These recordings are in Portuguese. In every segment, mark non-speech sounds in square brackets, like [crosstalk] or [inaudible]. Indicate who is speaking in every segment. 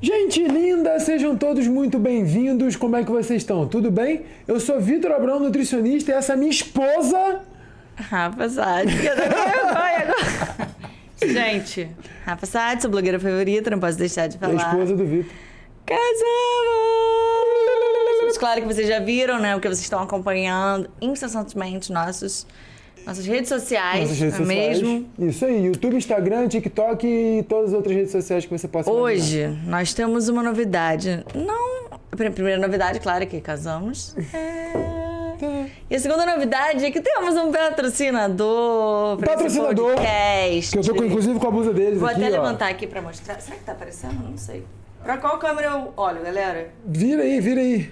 Speaker 1: Gente linda, sejam todos muito bem-vindos. Como é que vocês estão? Tudo bem? Eu sou Vitor Abrão, nutricionista, e essa é minha esposa.
Speaker 2: Rafa agora. [laughs] Gente, Rafa Sade, sua blogueira favorita, não posso deixar de
Speaker 1: É
Speaker 2: falar.
Speaker 1: a esposa do Vitor.
Speaker 2: Casamos! Claro que vocês já viram, né? Porque vocês estão acompanhando incessantemente nossos, nossas redes sociais,
Speaker 1: Nossas redes
Speaker 2: é
Speaker 1: sociais.
Speaker 2: mesmo?
Speaker 1: Isso aí, YouTube, Instagram, TikTok e todas as outras redes sociais que você possa imaginar.
Speaker 2: Hoje nós temos uma novidade. Não. A primeira novidade, claro, é que casamos. É... E a segunda novidade é que temos um patrocinador
Speaker 1: Patrocinador.
Speaker 2: podcast.
Speaker 1: Que eu tô com, inclusive com a blusa deles
Speaker 2: Vou
Speaker 1: aqui,
Speaker 2: até
Speaker 1: ó.
Speaker 2: levantar aqui pra mostrar. Será que tá aparecendo? Não sei. Pra qual câmera eu olho, galera?
Speaker 1: Vira aí, vira aí.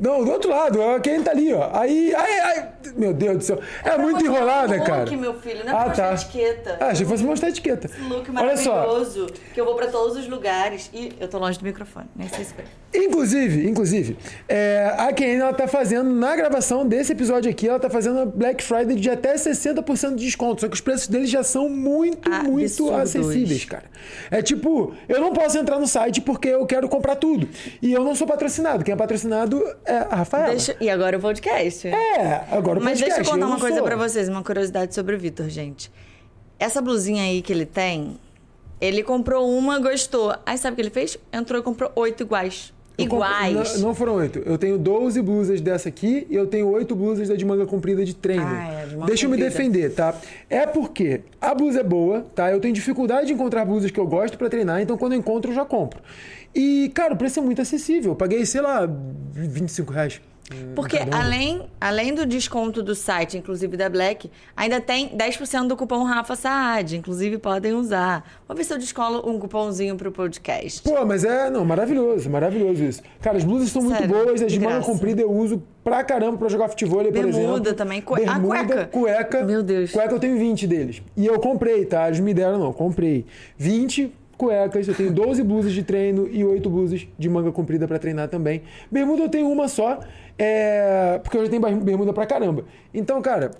Speaker 1: Não, do outro lado, quem tá ali, ó. Aí, ai, ai. Meu Deus do céu. É, muito enrolada,
Speaker 2: look,
Speaker 1: cara.
Speaker 2: meu filho, não é pra mostrar etiqueta.
Speaker 1: Ah, achei que fosse mostrar a etiqueta.
Speaker 2: Look
Speaker 1: Olha só.
Speaker 2: maravilhoso. Que eu vou pra todos os lugares. E eu tô longe do microfone, nem sei se foi.
Speaker 1: Inclusive, inclusive, é, a Kane, ela tá fazendo, na gravação desse episódio aqui, ela tá fazendo uma Black Friday de até 60% de desconto. Só que os preços deles já são muito, muito
Speaker 2: Absurdos.
Speaker 1: acessíveis, cara. É tipo, eu não posso entrar no site porque eu quero comprar tudo. E eu não sou patrocinado. Quem é patrocinado é a Rafaela.
Speaker 2: Deixa... E agora o podcast.
Speaker 1: É, agora o
Speaker 2: Mas deixa eu
Speaker 1: podcast,
Speaker 2: contar
Speaker 1: não
Speaker 2: uma coisa
Speaker 1: sou.
Speaker 2: pra vocês, uma curiosidade sobre o Vitor, gente. Essa blusinha aí que ele tem, ele comprou uma, gostou. Aí sabe o que ele fez? Entrou e comprou oito iguais.
Speaker 1: Eu compro-
Speaker 2: Iguais.
Speaker 1: Não, não foram oito. Eu tenho 12 blusas dessa aqui e eu tenho oito blusas da de manga comprida de treino.
Speaker 2: Ah, é, de
Speaker 1: Deixa eu me
Speaker 2: comprida.
Speaker 1: defender, tá? É porque a blusa é boa, tá? Eu tenho dificuldade de encontrar blusas que eu gosto pra treinar, então quando eu encontro eu já compro. E, cara, o preço é muito acessível. Eu paguei, sei lá, 25 reais.
Speaker 2: Porque além, além do desconto do site, inclusive da Black, ainda tem 10% do cupom Rafa Saad. Inclusive podem usar. Vou ver se eu descolo um cupomzinho pro podcast.
Speaker 1: Pô, mas é, não, maravilhoso, maravilhoso isso. Cara, as blusas são muito boas, as de manga
Speaker 2: graça.
Speaker 1: comprida eu uso pra caramba pra jogar futebol, por
Speaker 2: Bermuda
Speaker 1: exemplo.
Speaker 2: também, cue- ah,
Speaker 1: Bermuda,
Speaker 2: cueca.
Speaker 1: cueca.
Speaker 2: Meu Deus.
Speaker 1: Cueca eu tenho 20 deles. E eu comprei, tá? Eles me deram, não, comprei. 20 cuecas, eu tenho 12 blusas de treino e 8 blusas de manga comprida pra treinar também. Bermuda eu tenho uma só, é... porque eu já tenho bermuda pra caramba. Então, cara,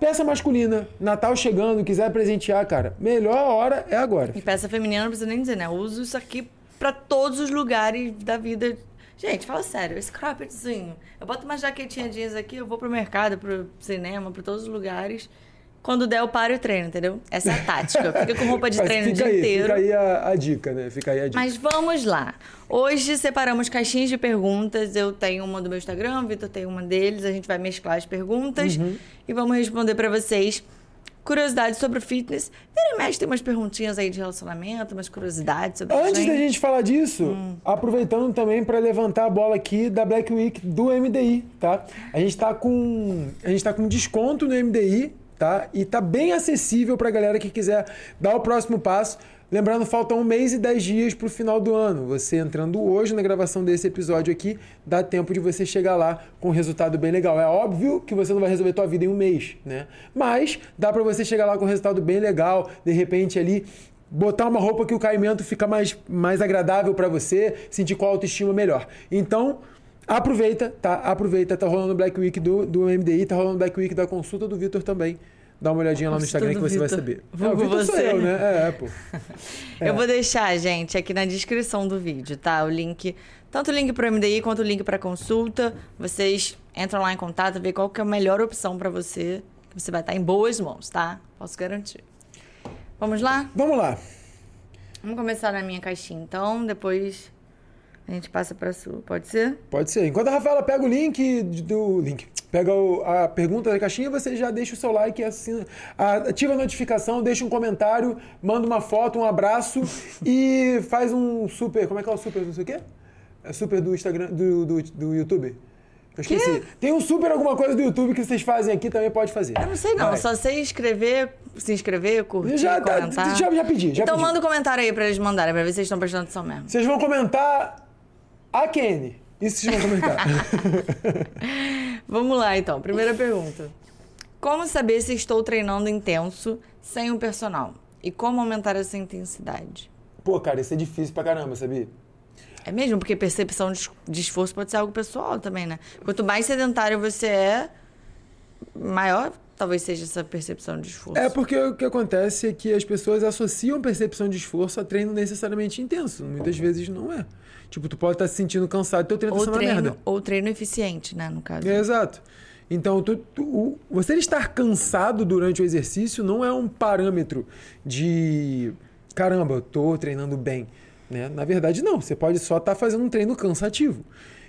Speaker 1: peça masculina, Natal chegando, quiser presentear, cara, melhor hora é agora.
Speaker 2: E peça feminina não precisa nem dizer, né? Eu uso isso aqui pra todos os lugares da vida. Gente, fala sério, esse croppedzinho. Eu boto uma jaquetinha jeans aqui, eu vou pro mercado, pro cinema, pra todos os lugares. Quando der, eu paro e treino, entendeu? Essa é a tática. Fica com roupa de treino o dia
Speaker 1: aí,
Speaker 2: inteiro.
Speaker 1: Fica aí a, a dica, né? Fica aí a dica.
Speaker 2: Mas vamos lá. Hoje separamos caixinhas de perguntas. Eu tenho uma do meu Instagram, o Vitor tem uma deles. A gente vai mesclar as perguntas
Speaker 1: Uhum.
Speaker 2: e vamos responder pra vocês. Curiosidades sobre o fitness. Vira e mexe, tem umas perguntinhas aí de relacionamento, umas curiosidades sobre
Speaker 1: Antes da gente falar disso,
Speaker 2: Hum.
Speaker 1: aproveitando também para levantar a bola aqui da Black Week do MDI, tá? A gente tá com a gente tá com desconto no MDI, tá? E tá bem acessível pra galera que quiser dar o próximo passo. Lembrando, faltam um mês e dez dias pro final do ano. Você entrando hoje na gravação desse episódio aqui, dá tempo de você chegar lá com um resultado bem legal. É óbvio que você não vai resolver tua vida em um mês, né? Mas dá pra você chegar lá com um resultado bem legal, de repente ali botar uma roupa que o caimento fica mais, mais agradável pra você, sentir com a autoestima melhor. Então, aproveita, tá? Aproveita, tá rolando Black Week do, do MDI, tá rolando Black Week da consulta do Vitor também. Dá uma olhadinha lá no Instagram que você vai
Speaker 2: Vitor.
Speaker 1: saber.
Speaker 2: Vulgo
Speaker 1: É, o Vitor sou eu, né? É, [laughs] é, pô.
Speaker 2: Eu vou deixar, gente, aqui na descrição do vídeo, tá? O link, tanto o link pro MDI quanto o link pra consulta. Vocês entram lá em contato, vê qual que é a melhor opção pra você. que Você vai estar em boas mãos, tá? Posso garantir. Vamos lá?
Speaker 1: Vamos lá.
Speaker 2: Vamos começar na minha caixinha, então. Depois a gente passa pra sua. Pode ser?
Speaker 1: Pode ser. Enquanto a Rafaela pega o link do link, pega o- a pergunta da caixinha, você já deixa o seu like, assina, ativa a notificação, deixa um comentário, manda uma foto, um abraço [laughs] e faz um super. Como é que é o super? Não sei o quê? É super do Instagram, do, do, do YouTube. Eu esqueci. Tem um super alguma coisa do YouTube que vocês fazem aqui, também pode fazer.
Speaker 2: Eu não sei não,
Speaker 1: Vai.
Speaker 2: só sei escrever, se inscrever, curtir,
Speaker 1: Já
Speaker 2: comentar.
Speaker 1: já- já pedi, já
Speaker 2: então
Speaker 1: pedi.
Speaker 2: manda um comentário aí pra eles mandarem, pra ver se vocês estão prestando atenção mesmo.
Speaker 1: Vocês vão comentar a Kenny. Isso vocês vão comentar. [laughs]
Speaker 2: Vamos lá, então. Primeira pergunta. Como saber se estou treinando intenso sem um personal? E como aumentar essa intensidade?
Speaker 1: Pô, cara, isso é difícil pra caramba, sabia?
Speaker 2: É mesmo, porque percepção de de esforço pode ser algo pessoal também, né? Quanto mais sedentário você é, maior talvez seja essa percepção de esforço.
Speaker 1: É porque o que acontece é que as pessoas associam percepção de esforço a treino necessariamente intenso. Muitas vezes não é. Tipo, tu pode estar se sentindo cansado, teu treino
Speaker 2: ou
Speaker 1: tá
Speaker 2: treino,
Speaker 1: uma merda.
Speaker 2: Ou treino eficiente, né, no caso.
Speaker 1: É, exato. Então, tu, tu, você estar cansado durante o exercício não é um parâmetro de caramba, eu tô treinando bem. Né? Na verdade, não. Você pode só estar fazendo um treino cansativo.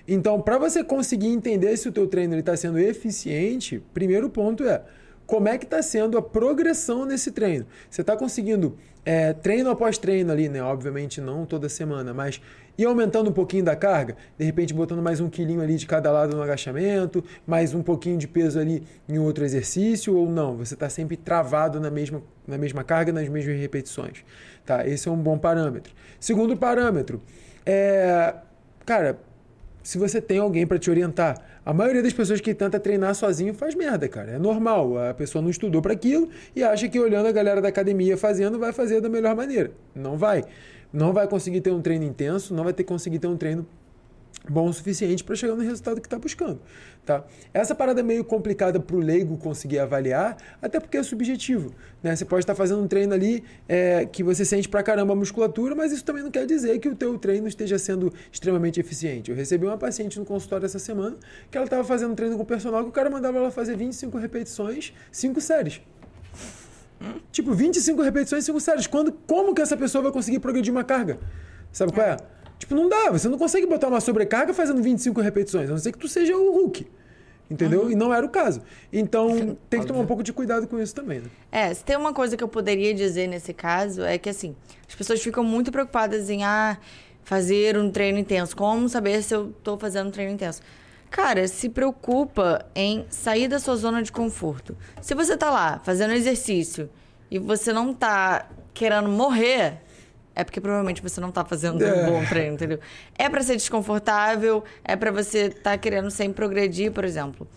Speaker 1: Então, para você conseguir entender se o teu treino está sendo eficiente, primeiro ponto é como é que está sendo a progressão nesse treino. Você está conseguindo é, treino após treino ali, né? Obviamente não toda semana, mas ir aumentando um pouquinho da carga, de repente botando mais um quilinho ali de cada lado no agachamento, mais um pouquinho de peso ali em outro exercício, ou não, você está sempre travado na mesma, na mesma carga, nas mesmas repetições. Tá? Esse é um bom parâmetro. Segundo parâmetro, é, cara, se você tem alguém para te orientar. A maioria das pessoas que tenta treinar sozinho faz merda, cara. É normal. A pessoa não estudou para aquilo e acha que olhando a galera da academia fazendo vai fazer da melhor maneira. Não vai. Não vai conseguir ter um treino intenso, não vai ter conseguir ter um treino bom o suficiente para chegar no resultado que está buscando. Tá? Essa parada é meio complicada para o leigo conseguir avaliar, até porque é subjetivo. Né? Você pode estar tá fazendo um treino ali é, que você sente pra caramba a musculatura, mas isso também não quer dizer que o teu treino esteja sendo extremamente eficiente. Eu recebi uma paciente no consultório essa semana que ela estava fazendo um treino com o personal que o cara mandava ela fazer 25 repetições, 5 séries. Tipo, 25 repetições, 5 séries. Quando, como que essa pessoa vai conseguir progredir uma carga? Sabe qual é? Tipo, não dá. Você não consegue botar uma sobrecarga fazendo 25 repetições, a não ser que tu seja o Hulk. Entendeu? Uhum. E não era o caso. Então, tem que tomar um pouco de cuidado com isso também, né?
Speaker 2: É, se tem uma coisa que eu poderia dizer nesse caso, é que assim, as pessoas ficam muito preocupadas em ah, fazer um treino intenso. Como saber se eu tô fazendo um treino intenso? Cara, se preocupa em sair da sua zona de conforto. Se você tá lá fazendo exercício e você não tá querendo morrer, é porque provavelmente você não tá fazendo é. um bom treino, entendeu? É para ser desconfortável, é para você estar tá querendo sempre progredir, por exemplo.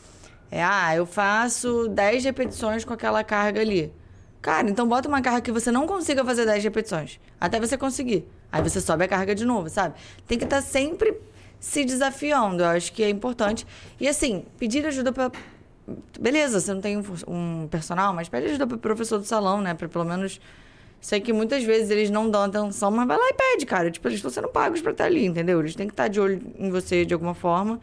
Speaker 2: É, ah, eu faço 10 repetições com aquela carga ali. Cara, então bota uma carga que você não consiga fazer 10 repetições, até você conseguir. Aí você sobe a carga de novo, sabe? Tem que estar tá sempre se desafiando, eu acho que é importante. E assim, pedir ajuda para Beleza, você não tem um personal, mas pede ajuda para professor do salão, né? Para pelo menos Sei que muitas vezes eles não dão atenção, mas vai lá e pede, cara. Tipo, eles estão sendo pagos para estar ali, entendeu? Eles têm que estar de olho em você de alguma forma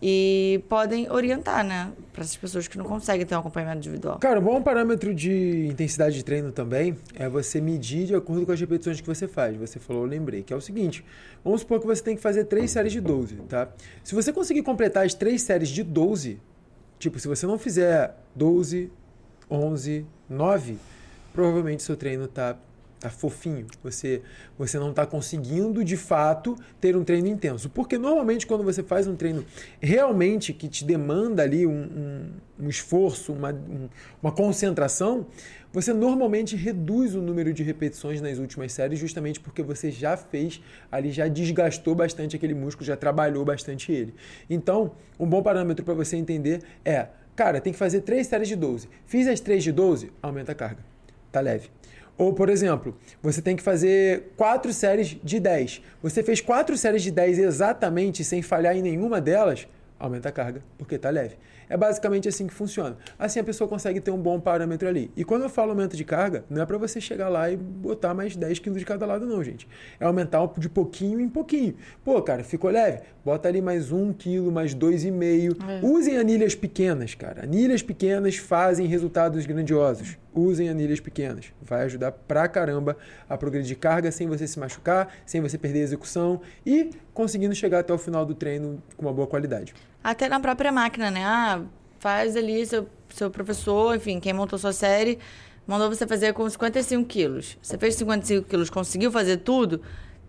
Speaker 2: e podem orientar, né? Para essas pessoas que não conseguem ter um acompanhamento individual.
Speaker 1: Cara, um bom parâmetro de intensidade de treino também é você medir de acordo com as repetições que você faz. Você falou, eu lembrei, que é o seguinte: vamos supor que você tem que fazer três séries de 12, tá? Se você conseguir completar as três séries de 12, tipo, se você não fizer 12, 11, 9 provavelmente seu treino tá tá fofinho. Você você não está conseguindo de fato ter um treino intenso, porque normalmente quando você faz um treino realmente que te demanda ali um, um, um esforço, uma, um, uma concentração, você normalmente reduz o número de repetições nas últimas séries, justamente porque você já fez ali, já desgastou bastante aquele músculo, já trabalhou bastante ele. Então, um bom parâmetro para você entender é, cara, tem que fazer três séries de 12. Fiz as três de 12, aumenta a carga tá leve. Ou, por exemplo, você tem que fazer quatro séries de 10. Você fez quatro séries de 10 exatamente sem falhar em nenhuma delas, aumenta a carga, porque tá leve. É basicamente assim que funciona. Assim a pessoa consegue ter um bom parâmetro ali. E quando eu falo aumento de carga, não é para você chegar lá e botar mais 10 quilos de cada lado, não, gente. É aumentar de pouquinho em pouquinho. Pô, cara, ficou leve? Bota ali mais um quilo, mais dois e meio. É. Usem anilhas pequenas, cara. Anilhas pequenas fazem resultados grandiosos. Usem anilhas pequenas. Vai ajudar pra caramba a progredir carga sem você se machucar, sem você perder a execução e conseguindo chegar até o final do treino com uma boa qualidade.
Speaker 2: Até na própria máquina, né? Ah, faz ali seu, seu professor, enfim, quem montou sua série, mandou você fazer com 55 quilos. Você fez 55 quilos, conseguiu fazer tudo.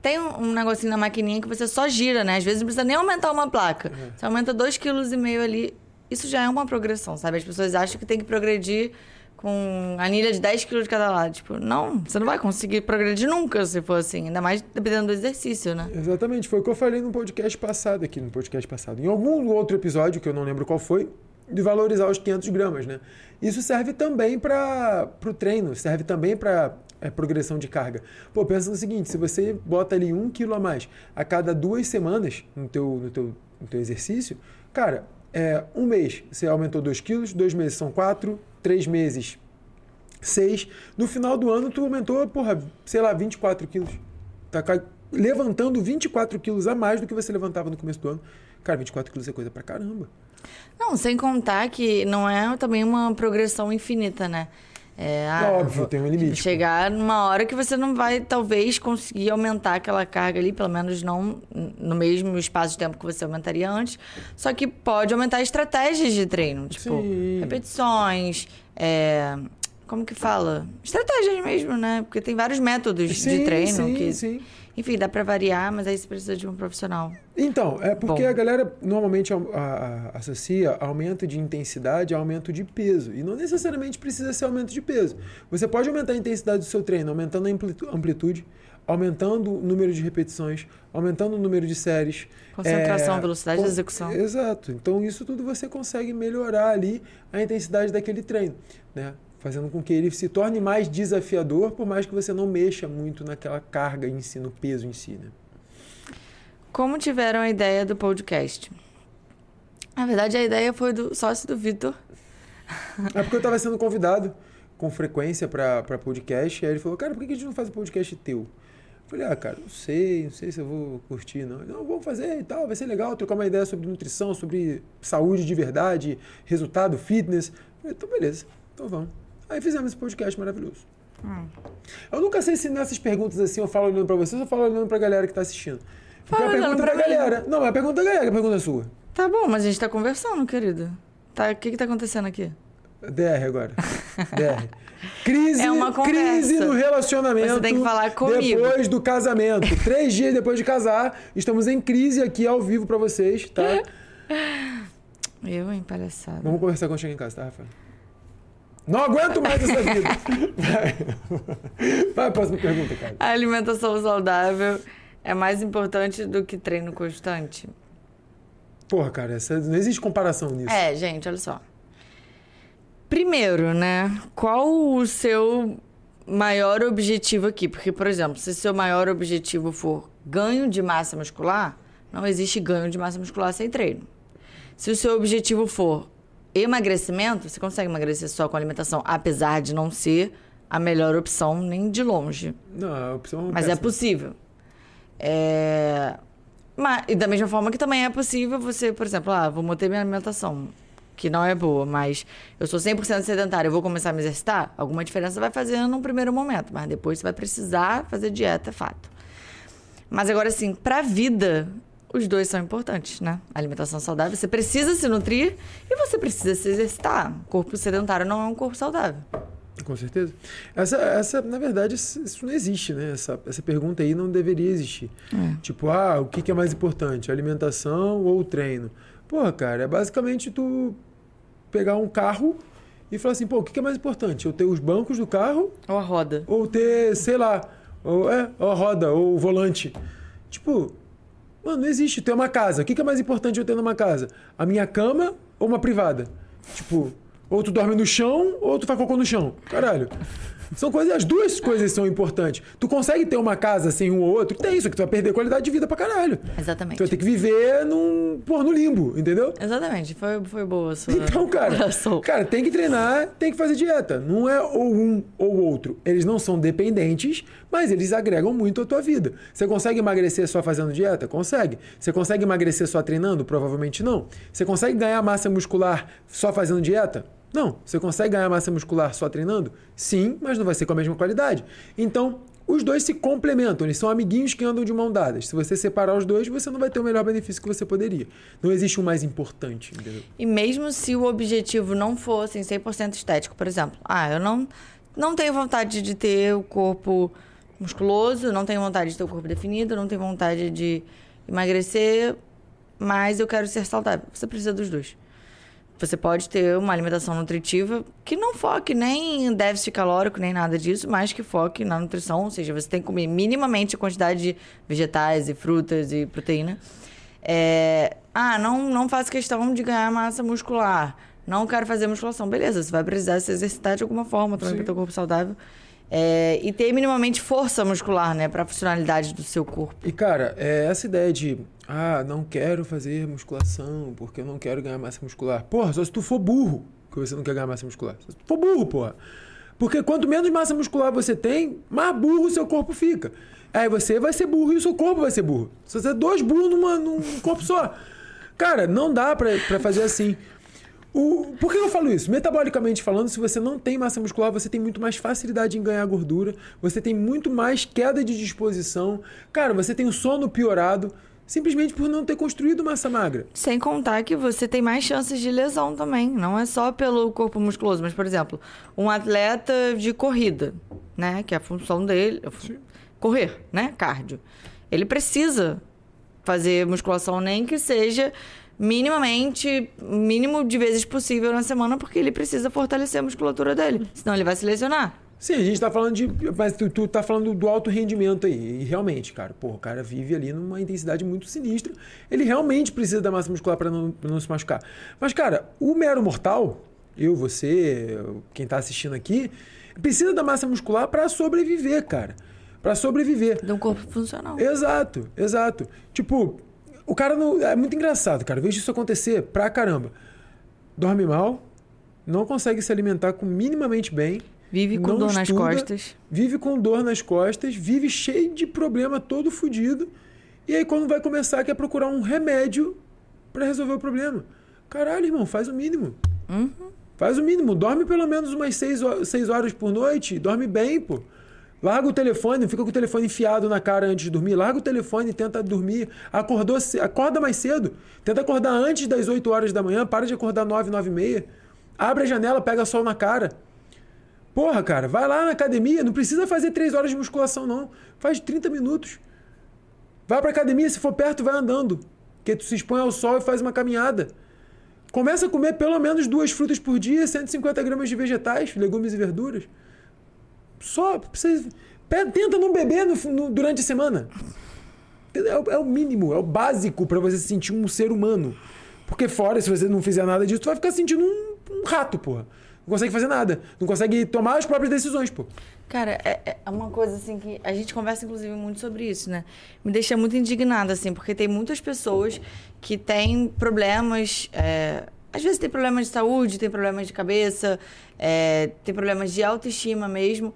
Speaker 2: Tem um, um negocinho na maquininha que você só gira, né? Às vezes não precisa nem aumentar uma placa. Uhum. Você aumenta 2,5 kg ali. Isso já é uma progressão, sabe? As pessoas acham que tem que progredir com anilha de 10 quilos de cada lado. Tipo, não, você não vai conseguir progredir nunca se for assim. Ainda mais dependendo do exercício, né?
Speaker 1: Exatamente. Foi o que eu falei no podcast passado aqui, no podcast passado. Em algum outro episódio, que eu não lembro qual foi, de valorizar os 500 gramas, né? Isso serve também para o treino, serve também para é, progressão de carga. Pô, pensa no seguinte, se você bota ali um quilo a mais a cada duas semanas no teu, no teu, no teu exercício, cara, é, um mês você aumentou 2 quilos, dois meses são 4, três meses 6. No final do ano tu aumentou, porra, sei lá, 24 quilos. Tá levantando 24 quilos a mais do que você levantava no começo do ano. Cara, 24 quilos é coisa pra caramba.
Speaker 2: Não, sem contar que não é também uma progressão infinita, né?
Speaker 1: É, ah, Óbvio, tem um limite.
Speaker 2: Chegar numa hora que você não vai, talvez, conseguir aumentar aquela carga ali, pelo menos não no mesmo espaço de tempo que você aumentaria antes. Só que pode aumentar estratégias de treino, tipo, Sim. repetições, é, como que fala? Estratégias mesmo, né? Porque tem vários métodos sim, de treino sim, que. Sim. Enfim, dá para variar, mas aí você precisa de um profissional.
Speaker 1: Então, é porque Bom. a galera normalmente a, a, associa aumento de intensidade a aumento de peso. E não necessariamente precisa ser aumento de peso. Você pode aumentar a intensidade do seu treino aumentando a amplitude, aumentando o número de repetições, aumentando o número de séries.
Speaker 2: Concentração, é, velocidade de execução.
Speaker 1: Exato. Então, isso tudo você consegue melhorar ali a intensidade daquele treino. Né? Fazendo com que ele se torne mais desafiador, por mais que você não mexa muito naquela carga em si, no peso em si. Né?
Speaker 2: Como tiveram a ideia do podcast? Na verdade, a ideia foi do sócio do Vitor.
Speaker 1: É porque eu estava sendo convidado com frequência para podcast, e aí ele falou, cara, por que a gente não faz um podcast teu? Eu falei, ah, cara, não sei, não sei se eu vou curtir, não. Não, vamos fazer e tal, vai ser legal trocar uma ideia sobre nutrição, sobre saúde de verdade, resultado, fitness. Eu falei, então beleza, então vamos. Aí fizemos esse podcast maravilhoso. Hum. Eu nunca sei se nessas perguntas assim eu falo olhando pra vocês ou eu falo olhando pra galera que tá assistindo. Porque Fala a pergunta da galera. Não, é a pergunta da galera, a pergunta é sua.
Speaker 2: Tá bom, mas a gente tá conversando, querido. Tá, o que que tá acontecendo aqui?
Speaker 1: DR agora. DR. Crise, é uma crise no relacionamento.
Speaker 2: Você tem que falar comigo.
Speaker 1: Depois do casamento. Três dias depois de casar, estamos em crise aqui ao vivo para vocês, tá?
Speaker 2: Eu, hein, palhaçada.
Speaker 1: Vamos conversar quando chegar em casa, tá, Rafael? Não aguento mais essa vida. Vai. [laughs] Vai, próxima pergunta, cara.
Speaker 2: A alimentação saudável é mais importante do que treino constante?
Speaker 1: Porra, cara, essa, não existe comparação nisso.
Speaker 2: É, gente, olha só. Primeiro, né? Qual o seu maior objetivo aqui? Porque, por exemplo, se seu maior objetivo for ganho de massa muscular, não existe ganho de massa muscular sem treino. Se o seu objetivo for Emagrecimento, você consegue emagrecer só com alimentação, apesar de não ser a melhor opção nem de longe.
Speaker 1: Não, a opção
Speaker 2: é Mas é possível. É... Mas, e da mesma forma que também é possível você, por exemplo, ah, vou manter minha alimentação, que não é boa, mas eu sou 100% sedentário, eu vou começar a me exercitar, alguma diferença vai fazer num primeiro momento, mas depois você vai precisar fazer dieta, é fato. Mas agora, assim, pra vida, os dois são importantes, né? alimentação saudável, você precisa se nutrir e você precisa se exercitar. O corpo sedentário não é um corpo saudável.
Speaker 1: Com certeza. Essa, essa na verdade, isso não existe, né? Essa, essa pergunta aí não deveria existir. É. Tipo, ah, o que é mais importante, alimentação ou treino? Porra, cara, é basicamente tu pegar um carro e falar assim, pô, o que é mais importante? Eu ter os bancos do carro...
Speaker 2: Ou a roda.
Speaker 1: Ou ter, sei lá, ou, é, ou a roda, ou o volante. Tipo, Mano, não existe. É uma casa. O que é mais importante eu ter numa casa? A minha cama ou uma privada? Tipo, ou tu dorme no chão ou tu faz cocô no chão. Caralho. São coisas, as duas coisas são importantes. Tu consegue ter uma casa sem um ou outro? Tem isso, que tu vai perder qualidade de vida pra caralho.
Speaker 2: Exatamente.
Speaker 1: Tu vai ter que viver num, porra, no limbo, entendeu?
Speaker 2: Exatamente. Foi, foi boa a sua
Speaker 1: Então, cara, cara, tem que treinar, tem que fazer dieta. Não é ou um ou outro. Eles não são dependentes, mas eles agregam muito à tua vida. Você consegue emagrecer só fazendo dieta? Consegue. Você consegue emagrecer só treinando? Provavelmente não. Você consegue ganhar massa muscular só fazendo dieta? Não. Você consegue ganhar massa muscular só treinando? Sim, mas não vai ser com a mesma qualidade. Então, os dois se complementam, eles são amiguinhos que andam de mão dadas. Se você separar os dois, você não vai ter o melhor benefício que você poderia. Não existe um mais importante, entendeu?
Speaker 2: E mesmo se o objetivo não fosse 100% estético, por exemplo, ah, eu não, não tenho vontade de ter o corpo musculoso, não tenho vontade de ter o corpo definido, não tenho vontade de emagrecer, mas eu quero ser saudável. Você precisa dos dois. Você pode ter uma alimentação nutritiva que não foque nem em déficit calórico, nem nada disso, mas que foque na nutrição, ou seja, você tem que comer minimamente a quantidade de vegetais e frutas e proteína. É... Ah, não, não faço questão de ganhar massa muscular. Não quero fazer musculação. Beleza, você vai precisar se exercitar de alguma forma também para ter um corpo saudável. É, e ter minimamente força muscular, né? Pra funcionalidade do seu corpo.
Speaker 1: E, cara, é essa ideia de, ah, não quero fazer musculação porque eu não quero ganhar massa muscular. Porra, só se tu for burro que você não quer ganhar massa muscular. Se tu for burro, porra. Porque quanto menos massa muscular você tem, mais burro o seu corpo fica. Aí você vai ser burro e o seu corpo vai ser burro. Se você é dois burros numa, num corpo só. Cara, não dá pra, pra fazer assim. O, por que eu falo isso? Metabolicamente falando, se você não tem massa muscular, você tem muito mais facilidade em ganhar gordura, você tem muito mais queda de disposição. Cara, você tem o sono piorado simplesmente por não ter construído massa magra.
Speaker 2: Sem contar que você tem mais chances de lesão também. Não é só pelo corpo musculoso, mas, por exemplo, um atleta de corrida, né? Que é a função dele. Sim. Correr, né? Cardio. Ele precisa fazer musculação, nem que seja minimamente, mínimo de vezes possível na semana, porque ele precisa fortalecer a musculatura dele. Senão ele vai se lesionar.
Speaker 1: Sim, a gente tá falando de. Mas tu, tu tá falando do alto rendimento aí. E realmente, cara, pô, o cara vive ali numa intensidade muito sinistra. Ele realmente precisa da massa muscular para não, pra não se machucar. Mas, cara, o mero mortal, eu, você, quem tá assistindo aqui, precisa da massa muscular para sobreviver, cara. para sobreviver.
Speaker 2: De um corpo funcional.
Speaker 1: Exato, exato. Tipo, o cara não. É muito engraçado, cara. Vejo isso acontecer pra caramba. Dorme mal, não consegue se alimentar com minimamente bem.
Speaker 2: Vive com dor estuda, nas costas.
Speaker 1: Vive com dor nas costas, vive cheio de problema, todo fodido. E aí, quando vai começar, quer procurar um remédio para resolver o problema. Caralho, irmão, faz o mínimo.
Speaker 2: Uhum.
Speaker 1: Faz o mínimo. Dorme pelo menos umas seis horas, seis horas por noite. Dorme bem, pô. Larga o telefone, não fica com o telefone enfiado na cara antes de dormir. Larga o telefone e tenta dormir. Acordou, acorda mais cedo. Tenta acordar antes das 8 horas da manhã. Para de acordar 9, 9 e meia. Abre a janela, pega sol na cara. Porra, cara, vai lá na academia. Não precisa fazer 3 horas de musculação, não. Faz 30 minutos. Vai pra academia, se for perto, vai andando. Porque tu se expõe ao sol e faz uma caminhada. Começa a comer pelo menos duas frutas por dia, 150 gramas de vegetais, legumes e verduras. Só você tenta não beber no, no, durante a semana. É, é, o mínimo, é o básico para você se sentir um ser humano. Porque fora, se você não fizer nada disso, tu vai ficar sentindo um, um rato, porra. Não consegue fazer nada. Não consegue tomar as próprias decisões, pô.
Speaker 2: Cara, é, é uma coisa assim que a gente conversa inclusive muito sobre isso, né? Me deixa muito indignada, assim, porque tem muitas pessoas que têm problemas. É, às vezes tem problemas de saúde, tem problemas de cabeça, é, tem problemas de autoestima mesmo.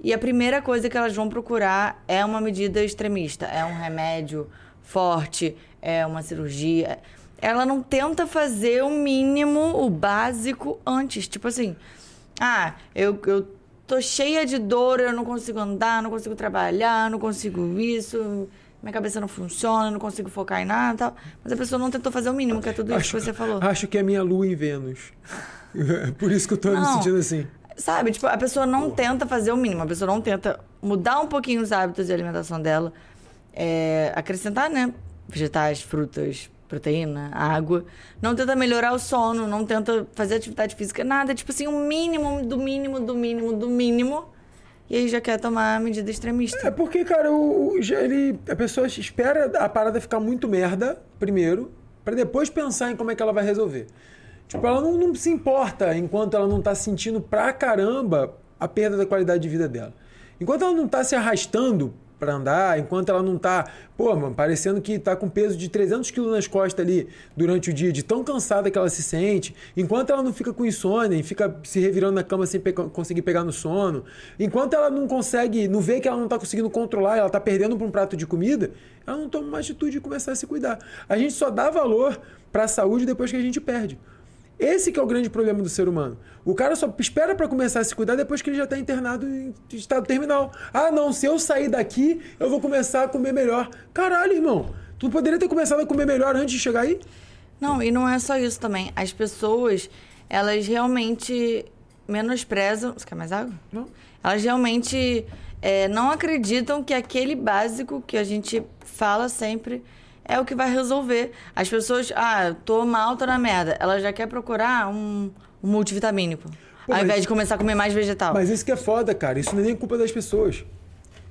Speaker 2: E a primeira coisa que elas vão procurar é uma medida extremista, é um remédio forte, é uma cirurgia. Ela não tenta fazer o mínimo, o básico antes. Tipo assim, ah, eu, eu tô cheia de dor, eu não consigo andar, não consigo trabalhar, não consigo isso minha cabeça não funciona, não consigo focar em nada tal. Mas a pessoa não tentou fazer o mínimo, que é tudo isso acho, que você falou.
Speaker 1: Acho que é minha lua em Vênus. [laughs] Por isso que eu tô não, me sentindo assim.
Speaker 2: Sabe, tipo, a pessoa não Porra. tenta fazer o mínimo, a pessoa não tenta mudar um pouquinho os hábitos de alimentação dela, é, acrescentar, né? Vegetais, frutas, proteína, água. Não tenta melhorar o sono, não tenta fazer atividade física, nada. Tipo assim, o um mínimo do mínimo do mínimo do mínimo e aí já quer tomar a medida extremista.
Speaker 1: É porque, cara, o, o, ele, a pessoa espera a parada ficar muito merda primeiro, para depois pensar em como é que ela vai resolver. Tipo, ela não, não se importa enquanto ela não tá sentindo pra caramba a perda da qualidade de vida dela. Enquanto ela não tá se arrastando para andar, enquanto ela não tá, pô, mano, parecendo que tá com peso de 300 quilos nas costas ali durante o dia, de tão cansada que ela se sente, enquanto ela não fica com insônia e fica se revirando na cama sem pe conseguir pegar no sono, enquanto ela não consegue, não vê que ela não tá conseguindo controlar, ela tá perdendo para um prato de comida, ela não toma uma atitude de começar a se cuidar. A gente só dá valor para a saúde depois que a gente perde. Esse que é o grande problema do ser humano. O cara só espera para começar a se cuidar depois que ele já está internado em estado terminal. Ah, não, se eu sair daqui, eu vou começar a comer melhor. Caralho, irmão. Tu poderia ter começado a comer melhor antes de chegar aí?
Speaker 2: Não, e não é só isso também. As pessoas, elas realmente menosprezam. Você quer mais água?
Speaker 1: Não.
Speaker 2: Elas realmente é, não acreditam que aquele básico que a gente fala sempre é o que vai resolver. As pessoas, ah, tô mal, tô na merda. Ela já quer procurar um, um multivitamínico. Pô, ao invés de começar a comer mais vegetal.
Speaker 1: Mas isso que é foda, cara. Isso não é nem culpa das pessoas.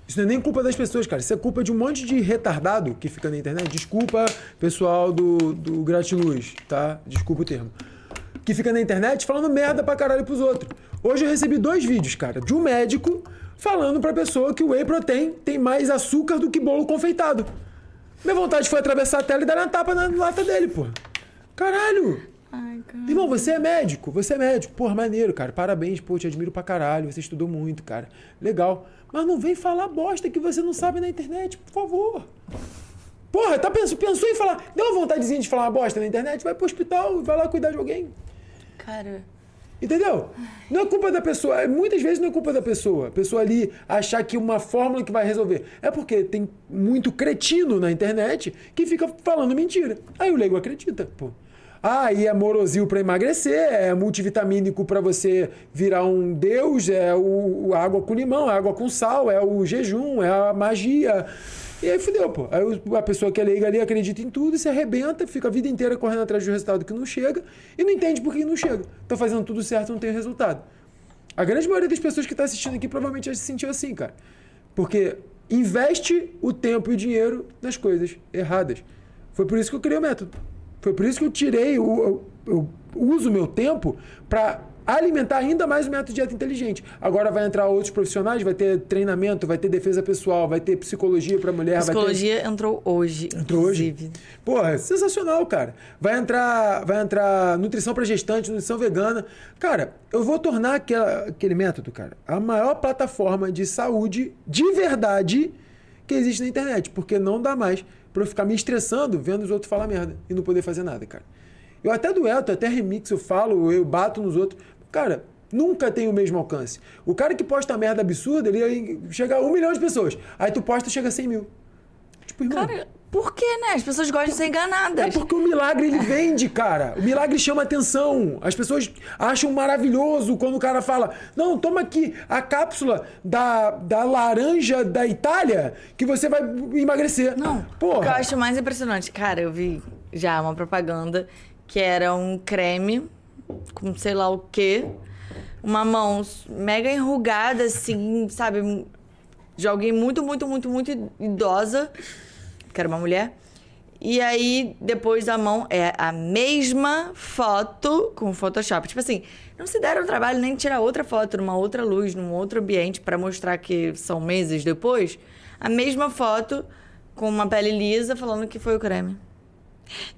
Speaker 1: Isso não é nem culpa das pessoas, cara. Isso é culpa de um monte de retardado que fica na internet. Desculpa, pessoal do, do Gratiluz, tá? Desculpa o termo. Que fica na internet falando merda pra caralho pros outros. Hoje eu recebi dois vídeos, cara, de um médico falando pra pessoa que o whey protein tem mais açúcar do que bolo confeitado. Minha vontade foi atravessar a tela e dar uma tapa na lata dele, pô. Caralho!
Speaker 2: Ai, cara.
Speaker 1: Irmão, você é médico, você é médico. Porra, maneiro, cara. Parabéns, pô, te admiro pra caralho. Você estudou muito, cara. Legal. Mas não vem falar bosta que você não sabe na internet, por favor. Porra, tá pensou, pensou em falar. Deu uma vontadezinha de falar uma bosta na internet? Vai pro hospital, vai lá cuidar de alguém.
Speaker 2: Cara.
Speaker 1: Entendeu? Não é culpa da pessoa. Muitas vezes não é culpa da pessoa. A pessoa ali achar que uma fórmula que vai resolver. É porque tem muito cretino na internet que fica falando mentira. Aí o leigo acredita, pô. Ah, e é morosil para emagrecer, é multivitamínico para você virar um deus, é o água com limão, é água com sal, é o jejum, é a magia. E aí fudeu, pô. Aí a pessoa que é leiga ali acredita em tudo se arrebenta, fica a vida inteira correndo atrás de um resultado que não chega e não entende por que não chega. Tá fazendo tudo certo, não tem resultado. A grande maioria das pessoas que está assistindo aqui provavelmente já se sentiu assim, cara. Porque investe o tempo e o dinheiro nas coisas erradas. Foi por isso que eu criei o método. Foi por isso que eu tirei, o, eu, eu uso o meu tempo para alimentar ainda mais o método de dieta inteligente. Agora vai entrar outros profissionais, vai ter treinamento, vai ter defesa pessoal, vai ter psicologia para mulher.
Speaker 2: Psicologia
Speaker 1: ter...
Speaker 2: entrou hoje.
Speaker 1: Entrou inclusive. hoje? Porra, sensacional, cara. Vai entrar, vai entrar nutrição para gestante, nutrição vegana. Cara, eu vou tornar aquela, aquele método, cara, a maior plataforma de saúde de verdade que existe na internet, porque não dá mais para eu ficar me estressando vendo os outros falar merda e não poder fazer nada, cara. Eu até dueto, até remix, eu falo, eu bato nos outros. Cara, nunca tem o mesmo alcance. O cara que posta merda absurda, ele chega a um milhão de pessoas. Aí tu posta chega a 100 mil.
Speaker 2: Tipo, irmão. Cara, por que, né? As pessoas gostam de ser enganadas.
Speaker 1: É porque o milagre ele vende, cara. O milagre chama atenção. As pessoas acham maravilhoso quando o cara fala: Não, toma aqui a cápsula da, da laranja da Itália que você vai emagrecer.
Speaker 2: Não. Porra. O que eu acho mais impressionante, cara, eu vi já uma propaganda que era um creme com sei lá o quê. Uma mão mega enrugada, assim, sabe? De alguém muito, muito, muito, muito idosa que era uma mulher. E aí, depois a mão é a mesma foto com Photoshop. Tipo assim, não se deram o trabalho nem tirar outra foto numa outra luz, num outro ambiente para mostrar que são meses depois. A mesma foto com uma pele lisa falando que foi o creme.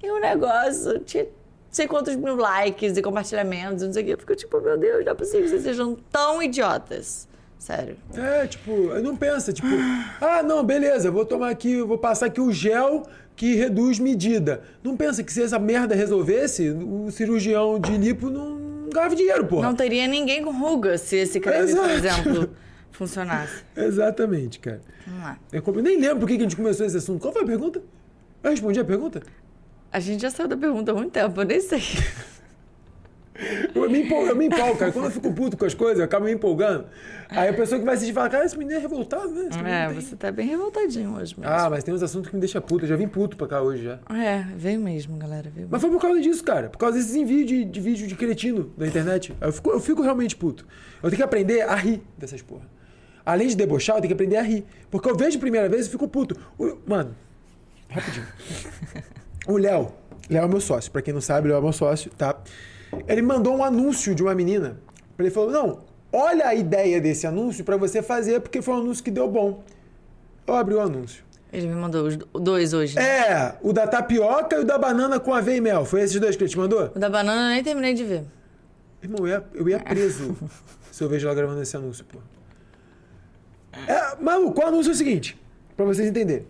Speaker 2: E o negócio tinha sei quantos mil likes e compartilhamentos, não sei o quê. Eu fico tipo, meu Deus, não é possível que vocês sejam tão idiotas. Sério.
Speaker 1: É, tipo, não pensa, tipo, ah, não, beleza, vou tomar aqui, vou passar aqui o gel que reduz medida. Não pensa que se essa merda resolvesse, o cirurgião de lipo não ganhava dinheiro, porra.
Speaker 2: Não teria ninguém com ruga se esse creme, Exato. por exemplo, [laughs] funcionasse.
Speaker 1: Exatamente, cara. Vamos lá. Eu nem lembro por que a gente começou esse assunto. Qual foi a pergunta? Eu respondi a pergunta?
Speaker 2: A gente já saiu da pergunta há muito tempo, eu nem sei. [laughs]
Speaker 1: Eu me, empolgo, eu me empolgo, cara. Quando eu fico puto com as coisas, eu acabo me empolgando. Aí a pessoa que vai assistir fala, cara, esse menino é revoltado, né?
Speaker 2: É, tem... você tá bem revoltadinho hoje mesmo.
Speaker 1: Ah, mas tem uns assuntos que me deixam puto. Eu já vim puto pra cá hoje já.
Speaker 2: É, veio mesmo, galera. Veio
Speaker 1: mas foi por causa disso, cara. Por causa desses envios de, de vídeo de cretino da internet. Eu fico, eu fico realmente puto. Eu tenho que aprender a rir dessas porra. Além de debochar, eu tenho que aprender a rir. Porque eu vejo a primeira vez e fico puto. Mano, rapidinho. [laughs] o Léo. Léo é meu sócio. Pra quem não sabe, Léo é meu sócio, tá? Ele mandou um anúncio de uma menina. Ele falou: Não, olha a ideia desse anúncio para você fazer, porque foi um anúncio que deu bom. Eu abri o anúncio.
Speaker 2: Ele me mandou os dois hoje.
Speaker 1: Né? É, o da tapioca e o da banana com aveia e mel. Foi esses dois que ele te mandou?
Speaker 2: O da banana eu nem terminei de ver.
Speaker 1: Irmão, eu ia, eu ia preso [laughs] se eu vejo ela gravando esse anúncio, pô. É, maluco, o anúncio é o seguinte, pra vocês entenderem.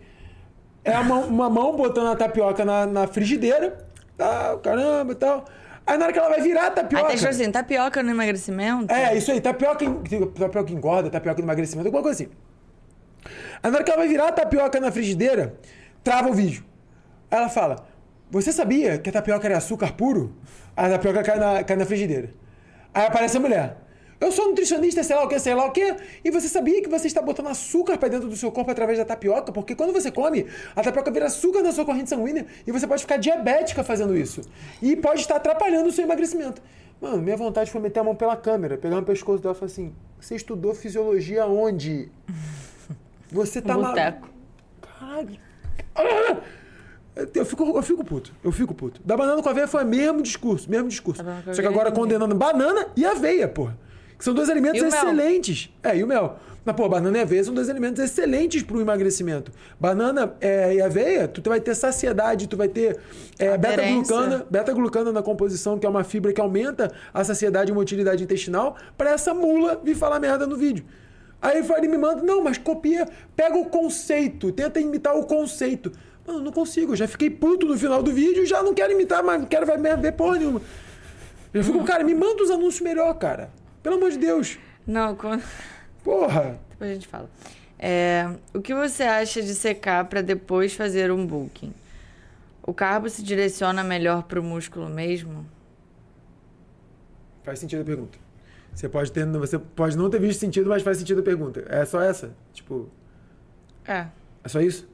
Speaker 1: É uma, uma mão botando a tapioca na, na frigideira, tal, caramba e tal. Aí na hora que ela vai virar a tapioca.
Speaker 2: Aí tá assim, tapioca no emagrecimento?
Speaker 1: É, isso aí, tapioca, tapioca engorda, tapioca no emagrecimento, alguma coisa assim. Aí na hora que ela vai virar a tapioca na frigideira, trava o vídeo. Aí ela fala: Você sabia que a tapioca era açúcar puro? A tapioca cai na, cai na frigideira. Aí aparece a mulher. Eu sou nutricionista, sei lá o que, sei lá o que. E você sabia que você está botando açúcar para dentro do seu corpo através da tapioca? Porque quando você come, a tapioca vira açúcar na sua corrente sanguínea e você pode ficar diabética fazendo isso. E pode estar atrapalhando o seu emagrecimento. Mano, minha vontade foi meter a mão pela câmera, pegar no pescoço dela e falar assim: Você estudou fisiologia onde? [laughs] Você tá
Speaker 2: maluco.
Speaker 1: Caralho. Eu fico, eu fico puto. Eu fico puto. Da banana com aveia foi o mesmo discurso, mesmo discurso. Só que agora condenando banana e aveia, porra. Que são dois alimentos
Speaker 2: E
Speaker 1: excelentes. É, e o mel. Mas, pô, banana e aveia são dois alimentos excelentes para o emagrecimento. Banana é, e aveia, tu vai ter saciedade, tu vai ter é, beta-glucana, beta-glucana na composição, que é uma fibra que aumenta a saciedade e motilidade intestinal, para essa mula vir falar merda no vídeo. Aí ele me manda, não, mas copia, pega o conceito, tenta imitar o conceito. Mano, não consigo, já fiquei puto no final do vídeo, já não quero imitar, mas não quero ver, ver porra nenhuma. Eu fico, cara, me manda os anúncios melhor, cara. Pelo amor de Deus.
Speaker 2: Não, quando...
Speaker 1: Porra.
Speaker 2: depois a gente fala. É, o que você acha de secar para depois fazer um bulking? O carbo se direciona melhor pro músculo mesmo?
Speaker 1: Faz sentido a pergunta. Você pode, ter, você pode não ter visto sentido, mas faz sentido a pergunta. É só essa? Tipo,
Speaker 2: É.
Speaker 1: é só isso?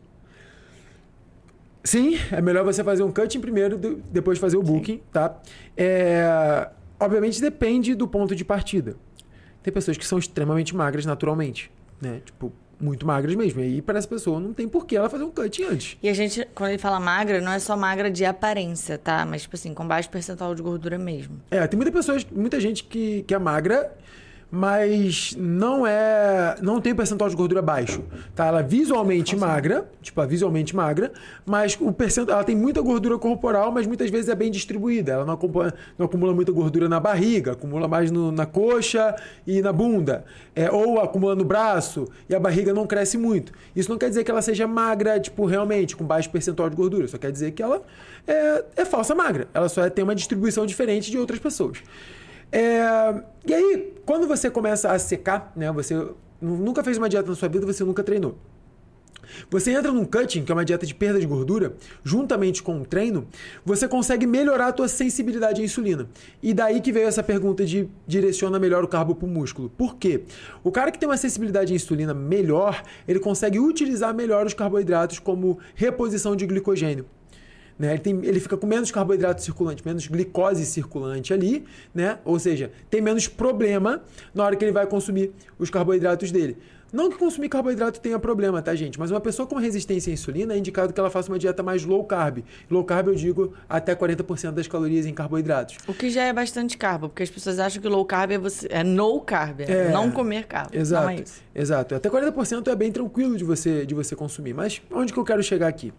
Speaker 1: Sim, é melhor você fazer um cutting primeiro, depois fazer o booking, tá? É, obviamente depende do ponto de partida. Tem pessoas que são extremamente magras naturalmente, né? Tipo, muito magras mesmo. E aí, para essa pessoa, não tem por que ela fazer um cutting antes.
Speaker 2: E a gente, quando ele fala magra, não é só magra de aparência, tá? Mas, tipo assim, com baixo percentual de gordura mesmo.
Speaker 1: É, tem muita pessoas, muita gente que, que é magra, mas não é, não tem percentual de gordura baixo, tá? Ela é visualmente magra, tipo, é visualmente magra, mas o percentual, ela tem muita gordura corporal, mas muitas vezes é bem distribuída. Ela não acumula, não acumula muita gordura na barriga, acumula mais no- na coxa e na bunda, é, ou acumula no braço e a barriga não cresce muito. Isso não quer dizer que ela seja magra, tipo, realmente, com baixo percentual de gordura. Só quer dizer que ela é, é falsa magra. Ela só é- tem uma distribuição diferente de outras pessoas. É, e aí, quando você começa a secar, né? Você nu- nunca fez uma dieta na sua vida, você nunca treinou. Você entra num cutting, que é uma dieta de perda de gordura, juntamente com o treino, você consegue melhorar a tua sensibilidade à insulina. E daí que veio essa pergunta de direciona melhor o carbo para o músculo. Por quê? O cara que tem uma sensibilidade à insulina melhor, ele consegue utilizar melhor os carboidratos como reposição de glicogênio. Né? Ele, tem- ele fica com menos carboidrato circulante, menos glicose circulante ali, né? Ou seja, tem menos problema na hora que ele vai consumir os carboidratos dele. Não que consumir carboidrato tenha problema, tá, gente? Mas uma pessoa com resistência à insulina é indicado que ela faça uma dieta mais low carb. Low carb eu digo até 40% das calorias em carboidratos.
Speaker 2: O que já é bastante carbo, porque as pessoas acham que low carb é, você, é no carb, é,
Speaker 1: É.
Speaker 2: não comer carbo.
Speaker 1: Exato.
Speaker 2: Não é isso.
Speaker 1: Exato. Até 40% é bem tranquilo de você, de você consumir. Mas onde que eu quero chegar aqui?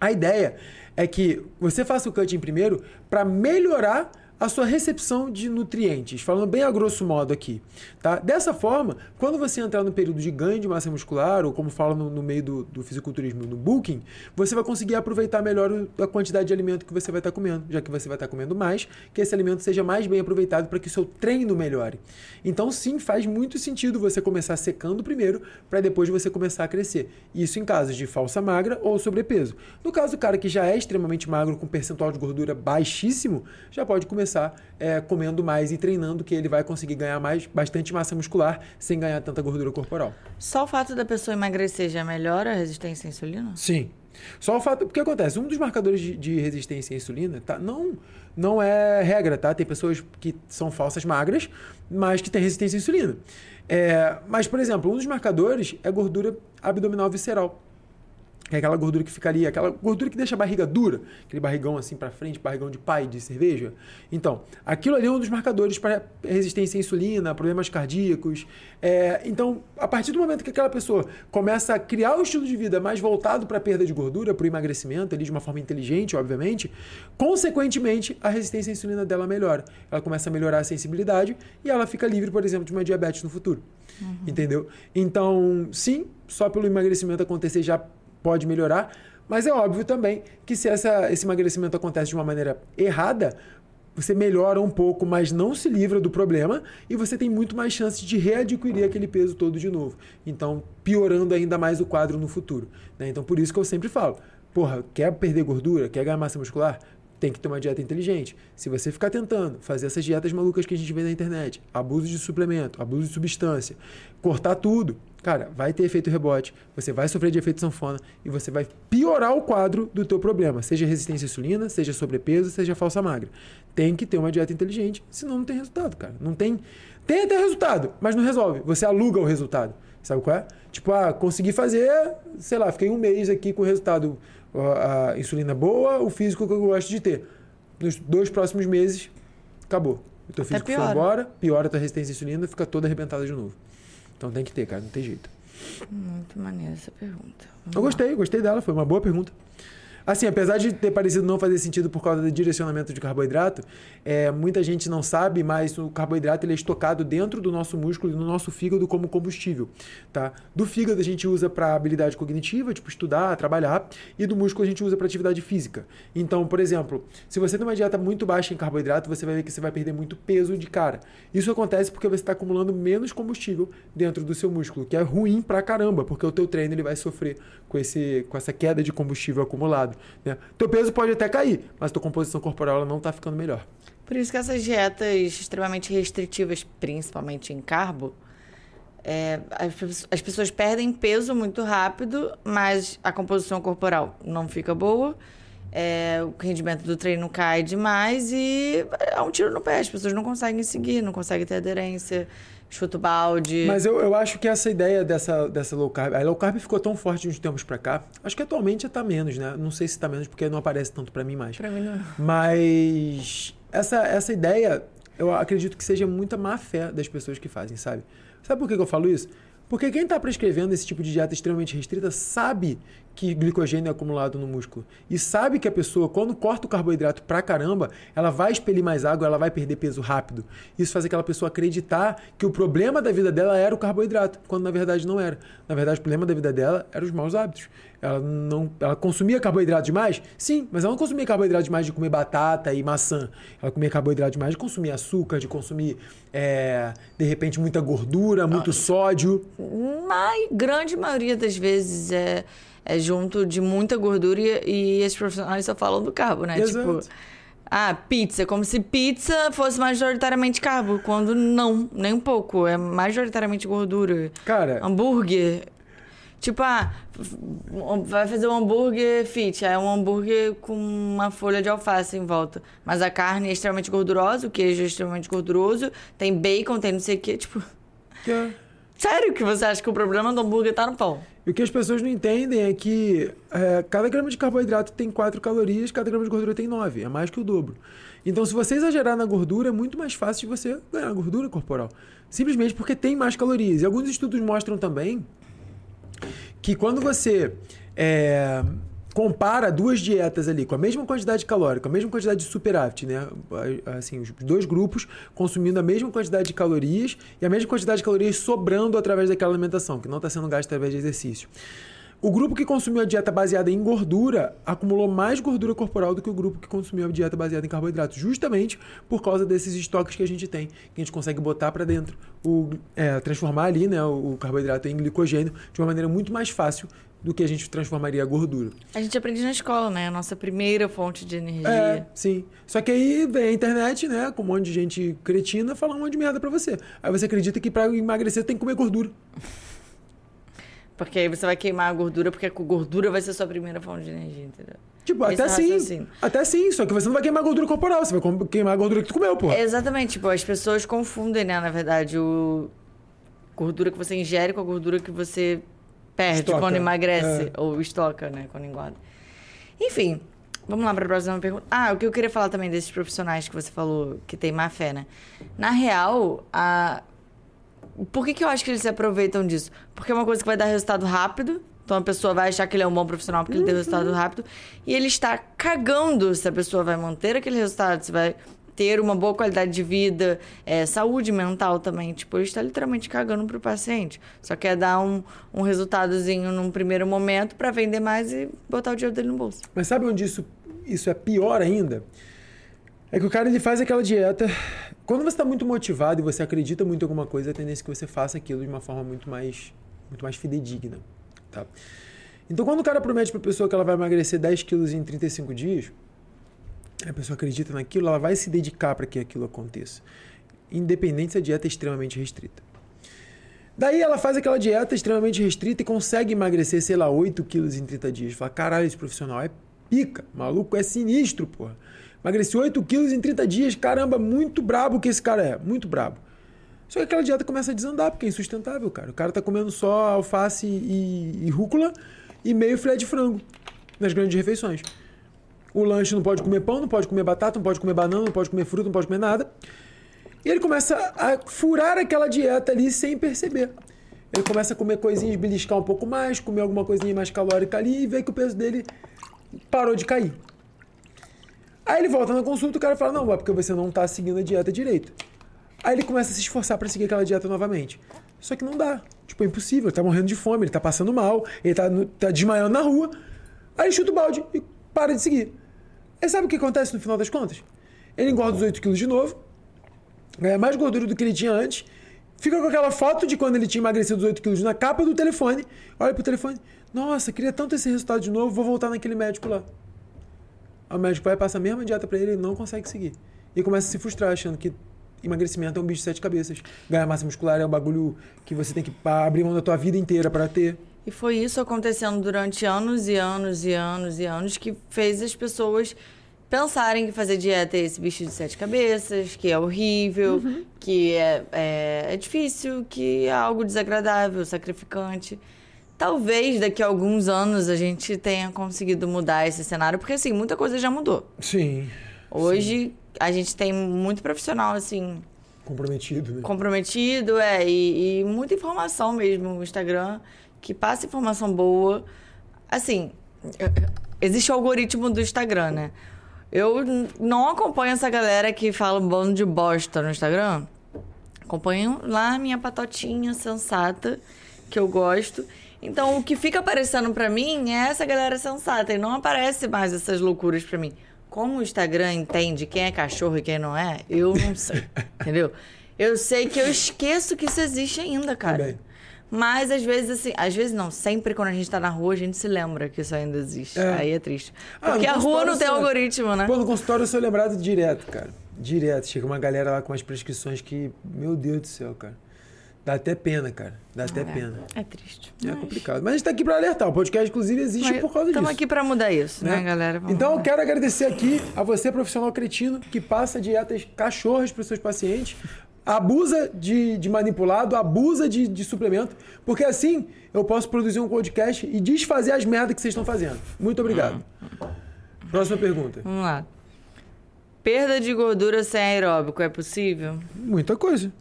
Speaker 1: A ideia é que você faça o cutting primeiro para melhorar a sua recepção de nutrientes, falando bem a grosso modo aqui, tá? Dessa forma, quando você entrar no período de ganho de massa muscular, ou como fala no, no meio do, do fisiculturismo, no bulking, você vai conseguir aproveitar melhor a quantidade de alimento que você vai estar comendo, já que você vai estar comendo mais, que esse alimento seja mais bem aproveitado para que o seu treino melhore. Então, sim, faz muito sentido você começar secando primeiro, para depois você começar a crescer. Isso em casos de falsa magra ou sobrepeso. No caso do cara que já é extremamente magro, com percentual de gordura baixíssimo, já pode começar é, comendo mais e treinando, que ele vai conseguir ganhar mais, bastante massa muscular sem ganhar tanta gordura corporal.
Speaker 2: Só o fato da pessoa emagrecer já melhora a resistência à insulina?
Speaker 1: Sim. Só o fato. Porque acontece? Um dos marcadores de, de resistência à insulina tá, não, não é regra, tá? Tem pessoas que são falsas magras, mas que têm resistência à insulina. É, mas, por exemplo, um dos marcadores é gordura abdominal visceral. Que é aquela gordura que fica ali, aquela gordura que deixa a barriga dura, aquele barrigão assim pra frente, barrigão de pai de cerveja. Então, aquilo ali é um dos marcadores para resistência à insulina, problemas cardíacos. É, então, a partir do momento que aquela pessoa começa a criar um estilo de vida mais voltado para perda de gordura, para o emagrecimento, ali de uma forma inteligente, obviamente, consequentemente, a resistência à insulina dela melhora. Ela começa a melhorar a sensibilidade e ela fica livre, por exemplo, de uma diabetes no futuro. Entendeu? Então, sim, só pelo emagrecimento acontecer já pode melhorar, mas é óbvio também que se essa, esse emagrecimento acontece de uma maneira errada, você melhora um pouco, mas não se livra do problema e você tem muito mais chance de readquirir aquele peso todo de novo. Então, piorando ainda mais o quadro no futuro. né? Então, por isso que eu sempre falo: porra, quer perder gordura, quer ganhar massa muscular? Tem que ter uma dieta inteligente. Se você ficar tentando fazer essas dietas malucas que a gente vê na internet, abuso de suplemento, abuso de substância, cortar tudo, cara, vai ter efeito rebote, você vai sofrer de efeito sanfona e você vai piorar o quadro do teu problema, seja resistência à insulina, seja sobrepeso, seja falsa magra. Tem que ter uma dieta inteligente, senão não tem resultado, cara. Não tem. Tem até resultado, mas não resolve. Você aluga o resultado. Sabe qual é? Tipo, ah, consegui fazer, sei lá, fiquei um mês aqui com o resultado, a, insulina boa, o físico que eu gosto de ter. Nos dois próximos meses, acabou. o teu
Speaker 2: Até
Speaker 1: físico foi
Speaker 2: piora.
Speaker 1: embora, piora a tua resistência à insulina, fica toda arrebentada de novo. Então tem que ter, cara, não tem jeito.
Speaker 2: Muito maneira essa pergunta. Vamos
Speaker 1: Eu
Speaker 2: lá.
Speaker 1: gostei, gostei dela, foi uma boa pergunta. Assim, apesar de ter parecido não fazer sentido por causa do direcionamento de carboidrato, é, muita gente não sabe, mas o carboidrato ele é estocado dentro do nosso músculo e no nosso fígado como combustível. Tá? Do fígado a gente usa para habilidade cognitiva, tipo estudar, trabalhar, e do músculo a gente usa para atividade física. Então, por exemplo, se você tem uma dieta muito baixa em carboidrato, você vai ver que você vai perder muito peso de cara. Isso acontece porque você está acumulando menos combustível dentro do seu músculo, que é ruim pra caramba, porque o teu treino ele vai sofrer com, esse, com essa queda de combustível acumulado. Né? Teu peso pode até cair, mas tua composição corporal não está ficando melhor.
Speaker 2: Por isso que essas dietas extremamente restritivas, principalmente em carbo, é, as, as pessoas perdem peso muito rápido, mas a composição corporal não fica boa, é, o rendimento do treino cai demais e é um tiro no pé. As pessoas não conseguem seguir, não conseguem ter aderência, chuta o balde.
Speaker 1: Mas eu, eu acho que essa ideia dessa, dessa low carb. A low carb ficou tão forte de uns tempos pra cá. Acho que atualmente tá menos, né? Não sei se tá menos porque não aparece tanto pra mim mais.
Speaker 2: Pra mim não.
Speaker 1: Mas essa, essa ideia, eu acredito que seja muita má fé das pessoas que fazem, sabe? Sabe por que que eu falo isso? Porque quem está prescrevendo esse tipo de dieta extremamente restrita sabe que glicogênio é acumulado no músculo. E sabe que a pessoa, quando corta o carboidrato pra caramba, ela vai expelir mais água, ela vai perder peso rápido. Isso faz aquela pessoa acreditar que o problema da vida dela era o carboidrato, quando na verdade não era. Na verdade, o problema da vida dela eram os maus hábitos. Ela não, ela consumia carboidrato demais? Sim, mas ela não consumia carboidrato demais de comer batata e maçã. Ela comia carboidrato demais de consumir açúcar, de consumir, é, de repente, muita gordura, muito sódio.
Speaker 2: Na grande maioria das vezes é, é junto de muita gordura e, e esses profissionais só falam do carbo, né?
Speaker 1: Exato.
Speaker 2: Tipo, ah, pizza, como se pizza fosse majoritariamente carbo, quando não, nem um pouco, é majoritariamente gordura.
Speaker 1: Cara,
Speaker 2: Hambúrguer. Tipo, ah, vai fazer um hambúrguer fit. É um hambúrguer com uma folha de alface em volta. Mas a carne é extremamente gordurosa, o queijo é extremamente gorduroso, tem bacon, tem não sei o quê. Tipo,
Speaker 1: que é-
Speaker 2: sério que você acha que o problema do hambúrguer tá no pão?
Speaker 1: E o que as pessoas não entendem é que é, cada grama de carboidrato tem 4 calorias, cada grama de gordura tem 9. É mais que o dobro. Então, se você exagerar na gordura, é muito mais fácil de você ganhar gordura corporal. Simplesmente porque tem mais calorias. E alguns estudos mostram também que quando você é, compara duas dietas ali com a mesma quantidade calórica, a mesma quantidade de superávit, né? Assim, os dois grupos consumindo a mesma quantidade de calorias e a mesma quantidade de calorias sobrando através daquela alimentação, que não está sendo gasta através de exercício. O grupo que consumiu a dieta baseada em gordura acumulou mais gordura corporal do que o grupo que consumiu a dieta baseada em carboidratos, justamente por causa desses estoques que a gente tem, que a gente consegue botar para dentro, o, é, transformar ali né, o carboidrato em glicogênio de uma maneira muito mais fácil do que a gente transformaria a gordura.
Speaker 2: A gente aprende na escola, né? A nossa primeira fonte de energia.
Speaker 1: É, sim. Só que aí vem a internet, né, com um monte de gente cretina falar um monte de merda pra você. Aí você acredita que para emagrecer tem que comer gordura. [laughs]
Speaker 2: Porque aí você vai queimar a gordura, porque a gordura vai ser sua primeira fonte de energia, entendeu?
Speaker 1: Tipo,
Speaker 2: Esse
Speaker 1: até sim.
Speaker 2: raciocínio.
Speaker 1: Até sim, só que você não vai queimar gordura corporal, você vai queimar a gordura que tu comeu, porra.
Speaker 2: Exatamente, tipo, as pessoas confundem, né, na verdade, o gordura que você ingere com a gordura que você perde
Speaker 1: Estoca,
Speaker 2: quando emagrece,
Speaker 1: é.
Speaker 2: ou estoca, né, quando engorda. Enfim, vamos lá para a próxima pergunta. Ah, o que eu queria falar também desses profissionais que você falou que tem má fé, né? Na real, a... por que, que eu acho que eles se aproveitam disso? Porque é uma coisa que vai dar resultado rápido. Então a pessoa vai achar que ele é um bom profissional porque ele deu resultado rápido. E ele está cagando se a pessoa vai manter aquele resultado, se vai ter uma boa qualidade de vida, é, saúde mental também. Tipo, ele está literalmente cagando pro paciente. Só quer dar um, um resultadozinho num primeiro momento para vender mais e botar o dinheiro dele no bolso.
Speaker 1: Mas sabe onde isso, isso é pior ainda? É que o cara ele faz aquela dieta. Quando você está muito motivado e você acredita muito em alguma coisa, a tendência é que você faça aquilo de uma forma muito mais, muito mais fidedigna. Tá? Então, quando o cara promete para a pessoa que ela vai emagrecer 10 quilos em 35 dias, a pessoa acredita naquilo, ela vai se dedicar para que aquilo aconteça. Independente se a dieta é extremamente restrita. Daí ela faz aquela dieta extremamente restrita e consegue emagrecer, sei lá, 8 quilos em 30 dias. Fala, caralho, esse profissional é pica, maluco é sinistro, porra. Emagreci 8 quilos em 30 dias, caramba, muito brabo que esse cara é, muito brabo. Só que aquela dieta começa a desandar, porque é insustentável, cara. O cara tá comendo só alface e, e rúcula e meio filé de frango nas grandes refeições. O lanche não pode comer pão, não pode comer batata, não pode comer banana, não pode comer fruta, não pode comer nada. E ele começa a furar aquela dieta ali sem perceber. Ele começa a comer coisinhas, beliscar um pouco mais, comer alguma coisinha mais calórica ali e vê que o peso dele parou de cair. Aí ele volta na consulta e o cara fala: Não, é porque você não está seguindo a dieta direito. Aí ele começa a se esforçar para seguir aquela dieta novamente. Só que não dá. Tipo, é impossível. Ele tá morrendo de fome, ele tá passando mal, ele tá, tá desmaiando na rua. Aí ele chuta o balde e para de seguir. E sabe o que acontece no final das contas? Ele engorda os 8 quilos de novo, ganha mais gordura do que ele tinha antes, fica com aquela foto de quando ele tinha emagrecido os 8 quilos na capa do telefone, olha pro telefone, nossa, queria tanto esse resultado de novo, vou voltar naquele médico lá. O médico vai passar a mesma dieta para ele e não consegue seguir. E começa a se frustrar, achando que emagrecimento é um bicho de sete cabeças. Ganhar massa muscular é um bagulho que você tem que abrir mão da tua vida inteira para ter.
Speaker 2: E foi isso acontecendo durante anos e anos e anos e anos que fez as pessoas pensarem que fazer dieta é esse bicho de sete cabeças, que é horrível, uhum. que é, é, é, difícil, que é algo desagradável, sacrificante. Talvez daqui a alguns anos a gente tenha conseguido mudar esse cenário, porque assim, muita coisa já mudou.
Speaker 1: Sim.
Speaker 2: Hoje sim. a gente tem muito profissional, assim.
Speaker 1: Comprometido, né?
Speaker 2: Comprometido, é, e, e muita informação mesmo no Instagram que passa informação boa. Assim, existe o algoritmo do Instagram, né? Eu não acompanho essa galera que fala um bando de bosta no Instagram. Acompanho lá a minha patotinha sensata, que eu gosto. Então, o que fica aparecendo para mim é essa galera sensata. E não aparece mais essas loucuras para mim. Como o Instagram entende quem é cachorro e quem não é, eu não sei. [laughs] entendeu? Eu sei que eu esqueço que isso existe ainda, cara. Também. Mas às vezes, assim, às vezes não, sempre quando a gente tá na rua, a gente se lembra que isso ainda existe. É. Aí é triste. Ah, Porque ah, a rua não tem algoritmo, né?
Speaker 1: Pô, no consultório eu sou lembrado direto, cara. Direto. Chega uma galera lá com umas prescrições que, meu Deus do céu, cara. Dá até pena, cara. Dá até é, pena.
Speaker 2: É triste.
Speaker 1: É mas... complicado. Mas a gente tá aqui para alertar. O podcast, inclusive, existe mas por causa disso.
Speaker 2: Estamos aqui para mudar isso, né, né galera?
Speaker 1: Vamos então, eu quero agradecer aqui a você, profissional cretino, que passa dietas cachorras para os seus pacientes abusa de, de manipulado, abusa de, de, suplemento, porque assim eu posso produzir um podcast e desfazer as merdas que vocês estão fazendo. Muito obrigado. Próxima pergunta.
Speaker 2: Vamos lá. Perda de gordura sem aeróbico é possível?
Speaker 1: Muita coisa.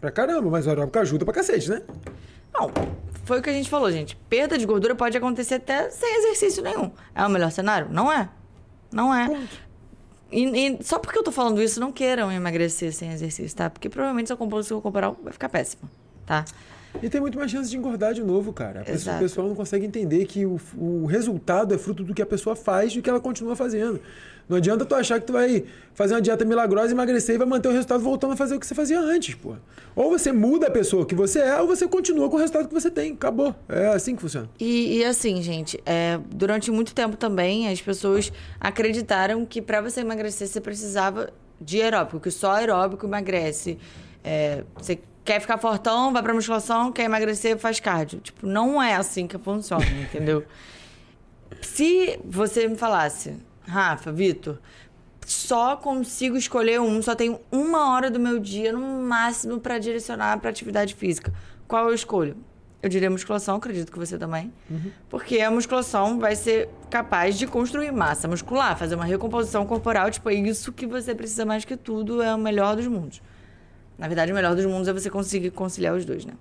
Speaker 1: Pra caramba, mas o aeróbico ajuda pra cacete, né?
Speaker 2: Não, foi o que a gente falou, gente. Perda de gordura pode acontecer até sem exercício nenhum. É o melhor cenário? Não é. Não é. Ponto. E, e, só porque eu tô falando isso, não queiram emagrecer sem exercício, tá? Porque provavelmente sua composição corporal vai ficar péssima, tá?
Speaker 1: E tem muito mais chance de engordar de novo, cara. Pessoa, o pessoal não consegue entender que o, o resultado é fruto do que a pessoa faz e do que ela continua fazendo. Não adianta tu achar que tu vai fazer uma dieta milagrosa, emagrecer e vai manter o resultado voltando a fazer o que você fazia antes, pô. Ou você muda a pessoa que você é, ou você continua com o resultado que você tem. Acabou. É assim que funciona.
Speaker 2: E, e assim, gente, é, durante muito tempo também as pessoas acreditaram que para você emagrecer você precisava de aeróbico, que só aeróbico emagrece. É, você quer ficar fortão, vai pra musculação, quer emagrecer, faz cardio. Tipo, não é assim que funciona, [laughs] entendeu? Se você me falasse, Rafa, Vitor, só consigo escolher um, só tenho uma hora do meu dia no máximo para direcionar para atividade física. Qual eu escolho? Eu diria musculação, acredito que você também. Uhum. Porque a musculação vai ser capaz de construir massa muscular, fazer uma recomposição corporal. Tipo, é isso que você precisa mais que tudo, é o melhor dos mundos. Na verdade, o melhor dos mundos é você conseguir conciliar os dois, né?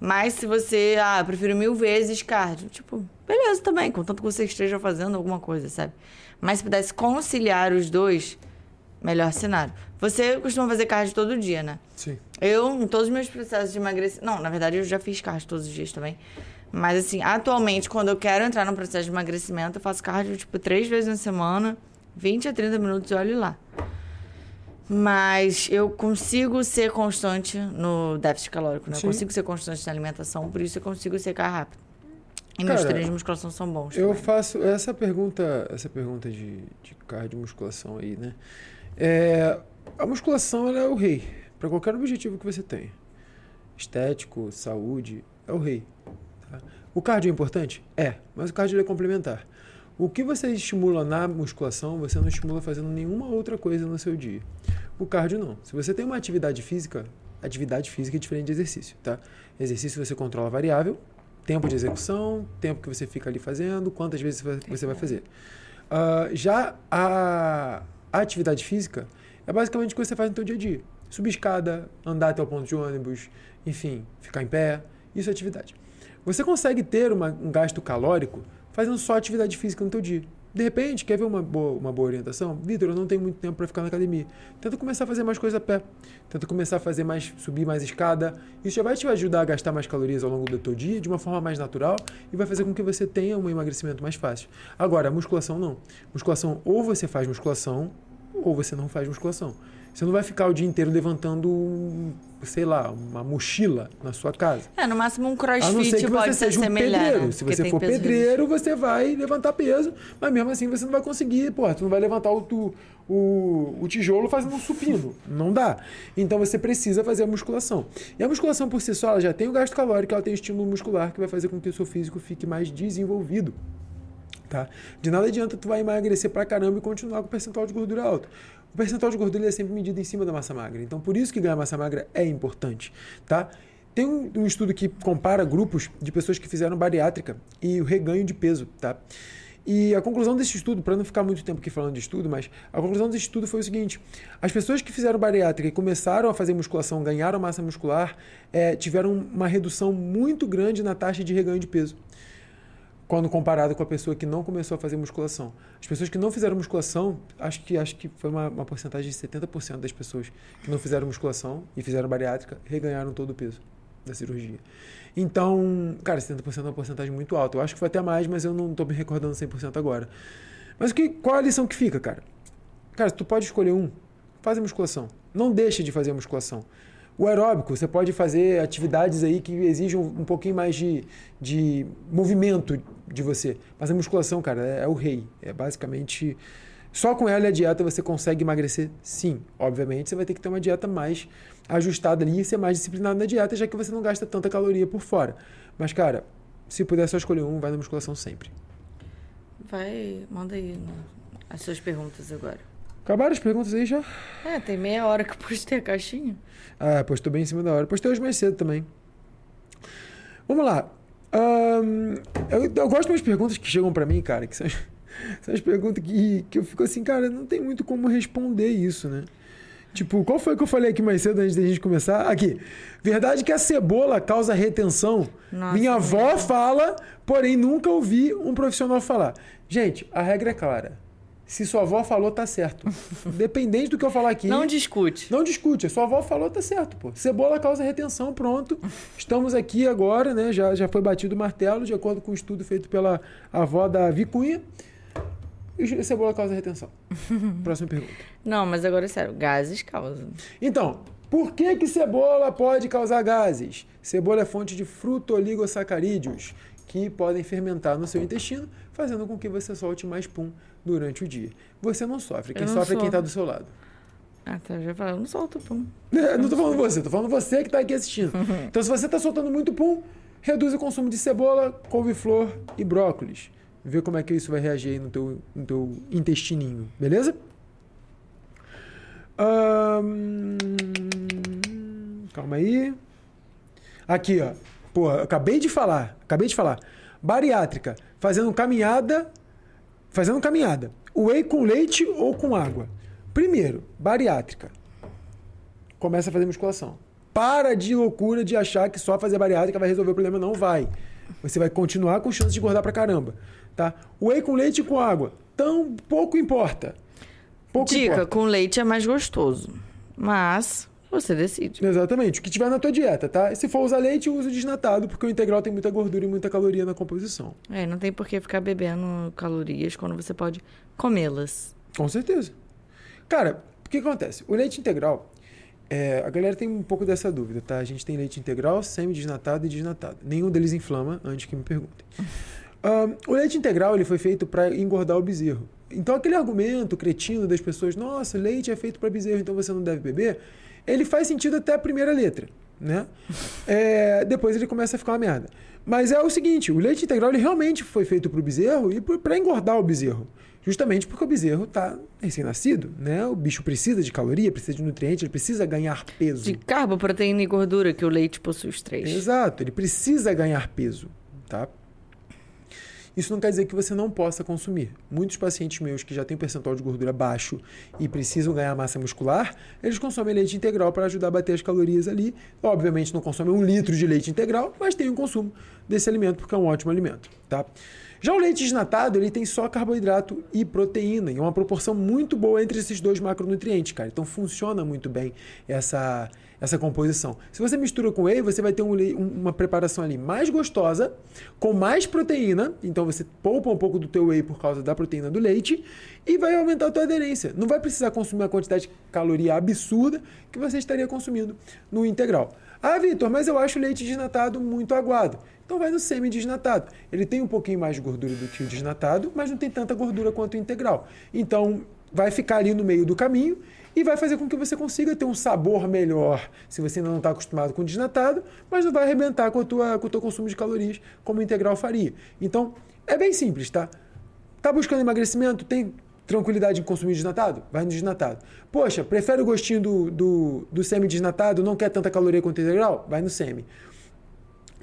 Speaker 2: Mas se você, ah, prefiro mil vezes cardio, tipo, beleza também, contanto que você esteja fazendo alguma coisa, sabe? Mas se pudesse conciliar os dois, melhor cenário. Você costuma fazer cardio todo dia, né?
Speaker 1: Sim.
Speaker 2: Eu, em todos os meus processos de emagrecimento. Não, na verdade, eu já fiz cardio todos os dias também. Mas, assim, atualmente, quando eu quero entrar no processo de emagrecimento, eu faço cardio, tipo, três vezes na semana, 20 a 30 minutos e olho lá. Mas eu consigo ser constante no déficit calórico, né? Eu consigo ser constante na alimentação, por isso eu consigo secar rápido. E Cara, meus treinos de musculação são bons.
Speaker 1: Eu também. faço essa pergunta, essa pergunta de, de cardio musculação aí, né? É, a musculação ela é o rei para qualquer objetivo que você tenha. Estético, saúde, é o rei. Tá? O cardio é importante? É, mas o cardio é complementar. O que você estimula na musculação, você não estimula fazendo nenhuma outra coisa no seu dia. O cardio não. Se você tem uma atividade física, atividade física é diferente de exercício, tá? Exercício você controla a variável, tempo de execução, tempo que você fica ali fazendo, quantas vezes você vai fazer. Uh, já a, atividade física é basicamente o que você faz no seu dia a dia. Subir escada, andar até o ponto de ônibus, enfim, ficar em pé. Isso é atividade. Você consegue ter uma, um gasto calórico fazendo só atividade física no teu dia. De repente, quer ver uma boa, uma boa orientação? Vitor, eu não tenho muito tempo para ficar na academia. Tenta começar a fazer mais coisa a pé. Tenta começar a fazer mais, subir mais escada. Isso já vai te ajudar a gastar mais calorias ao longo do teu dia de uma forma mais natural e vai fazer com que você tenha um emagrecimento mais fácil. Agora, musculação não. Musculação, ou você faz musculação, ou você não faz musculação. Você não vai ficar o dia inteiro levantando, sei lá, uma mochila na sua casa.
Speaker 2: É, no máximo um crossfit pode ser
Speaker 1: um
Speaker 2: semelhante.
Speaker 1: Pedreiro.
Speaker 2: Né?
Speaker 1: Se você for pedreiro, você vai levantar peso, mas mesmo assim você não vai conseguir, pô, tu não vai levantar o, tu, o, o tijolo fazendo um supino. não dá. Então você precisa fazer a musculação. E a musculação por si só, ela já tem o gasto calórico, ela tem o estímulo muscular que vai fazer com que o seu físico fique mais desenvolvido. Tá? De nada adianta tu vai emagrecer pra caramba e continuar com o percentual de gordura alto. O percentual de gordura é sempre medido em cima da massa magra. Então, por isso que ganhar massa magra é importante, tá? Tem um, um estudo que compara grupos de pessoas que fizeram bariátrica e o reganho de peso, tá? E a conclusão desse estudo, para não ficar muito tempo aqui falando de estudo, mas a conclusão desse estudo foi o seguinte: as pessoas que fizeram bariátrica e começaram a fazer musculação, ganharam massa muscular, é, tiveram uma redução muito grande na taxa de reganho de peso quando comparado com a pessoa que não começou a fazer musculação. As pessoas que não fizeram musculação, acho que, acho que foi uma, uma porcentagem de 70% das pessoas que não fizeram musculação e fizeram bariátrica reganharam todo o peso da cirurgia. Então, cara, 70% é uma porcentagem muito alta. Eu acho que foi até mais, mas eu não estou me recordando 100% agora. Mas que, qual a lição que fica, cara? Cara, tu pode escolher um, faz a musculação. Não deixe de fazer a musculação. O aeróbico, você pode fazer atividades aí que exijam um pouquinho mais de, de movimento de você. Mas a musculação, cara, é, é o rei. É basicamente. Só com ela e a dieta você consegue emagrecer? Sim. Obviamente, você vai ter que ter uma dieta mais ajustada ali e ser mais disciplinado na dieta, já que você não gasta tanta caloria por fora. Mas, cara, se puder só escolher um, vai na musculação sempre.
Speaker 2: Vai, manda aí as suas perguntas agora.
Speaker 1: Acabaram as perguntas aí já?
Speaker 2: É, tem meia hora que eu postei a caixinha.
Speaker 1: Ah, postou bem em cima da hora. Postei hoje mais cedo também. Vamos lá. Um, eu, eu, gosto das perguntas que chegam para mim, cara, que são, [laughs] são as perguntas que, que eu fico assim, cara, não tem muito como responder isso, né? Tipo, qual foi que eu falei aqui mais cedo antes da gente começar? Aqui. Verdade que a cebola causa retenção. Nossa, Minha avó fala, porém nunca ouvi um profissional falar. Gente, a regra é clara. Se sua avó falou, tá certo. Dependente do que eu falar aqui.
Speaker 2: Não discute.
Speaker 1: Não discute. Sua avó falou, tá certo, pô. Cebola causa retenção, pronto. Estamos aqui agora, né? Já, já foi batido o martelo, de acordo com o um estudo feito pela avó da Vicunha. E cebola causa retenção. [laughs] Próxima pergunta.
Speaker 2: Não, mas agora é sério, gases causam.
Speaker 1: Então, por que, que cebola pode causar gases? Cebola é fonte de frutoligosacarídeos, que podem fermentar no seu intestino, fazendo com que você solte mais pum durante o dia. Você não sofre, quem não sofre é quem está do seu lado.
Speaker 2: Ah, tá, já falei, eu não solto pum. [laughs]
Speaker 1: Não estou falando você, estou falando você que está aqui assistindo. [laughs] Então, se você está soltando muito pum, reduz o consumo de cebola, couve-flor e brócolis. Vê como é que isso vai reagir aí no teu, no teu intestininho, beleza? calma aí. Aqui, ó. Pô, acabei de falar, acabei de falar. Bariátrica, fazendo caminhada fazendo caminhada. Whey com leite ou com água. Primeiro, bariátrica. Começa a fazer musculação. Para de loucura de achar que só fazer bariátrica vai resolver o problema. Não vai. Você vai continuar com chance de engordar pra caramba. Tá? Whey com leite e com água. Tão pouco importa. Pouco
Speaker 2: Dica,
Speaker 1: importa.
Speaker 2: com leite é mais gostoso. Mas você decide.
Speaker 1: Exatamente. O que tiver na tua dieta, tá? Se for usar leite, usa desnatado, porque o integral tem muita gordura e muita caloria na composição.
Speaker 2: É, não tem por que ficar bebendo calorias quando você pode comê-las.
Speaker 1: Com certeza. Cara, o que acontece? O leite integral, é, a galera tem um pouco dessa dúvida, tá? A gente tem leite integral, semi-desnatado e desnatado. Nenhum deles inflama, antes que me perguntem. [laughs] Um, o leite integral ele foi feito para engordar o bezerro. Então, aquele argumento cretino das pessoas, nossa, leite é feito para bezerro, então você não deve beber ele faz sentido até a primeira letra, né? É, depois ele começa a ficar uma merda. Mas é o seguinte, o leite integral ele realmente foi feito para o bezerro e para engordar o bezerro. Justamente porque o bezerro está recém-nascido, né? O bicho precisa de caloria, precisa de nutrientes, ele precisa ganhar peso.
Speaker 2: De carbo, proteína e gordura, que o leite possui os três.
Speaker 1: Exato, ele precisa ganhar peso, tá? Isso não quer dizer que você não possa consumir. Muitos pacientes meus que já têm percentual de gordura baixo e precisam ganhar massa muscular, eles consomem leite integral para ajudar a bater as calorias ali. Obviamente não consomem um litro de leite integral, mas tem um consumo desse alimento porque é um ótimo alimento, tá? Já o leite desnatado, ele tem só carboidrato e proteína, em uma proporção muito boa entre esses dois macronutrientes, cara. Então funciona muito bem essa, essa composição. Se você mistura com whey, você vai ter um, uma preparação ali mais gostosa, com mais proteína, então você poupa um pouco do teu whey por causa da proteína do leite e vai aumentar a tua aderência. Não vai precisar consumir a quantidade de caloria absurda que você estaria consumindo no integral. Ah, Vitor, mas eu acho o leite desnatado muito aguado. Então vai no semi-desnatado. Ele tem um pouquinho mais de gordura do que o desnatado, mas não tem tanta gordura quanto o integral. Então vai ficar ali no meio do caminho e vai fazer com que você consiga ter um sabor melhor se você ainda não está acostumado com o desnatado, mas não vai arrebentar com, a tua, com o teu consumo de calorias como o integral faria. Então é bem simples, tá? Tá buscando emagrecimento? Tem tranquilidade em consumir desnatado? Vai no desnatado. Poxa, prefere o gostinho do, do, do semi-desnatado, não quer tanta caloria quanto integral? Vai no semi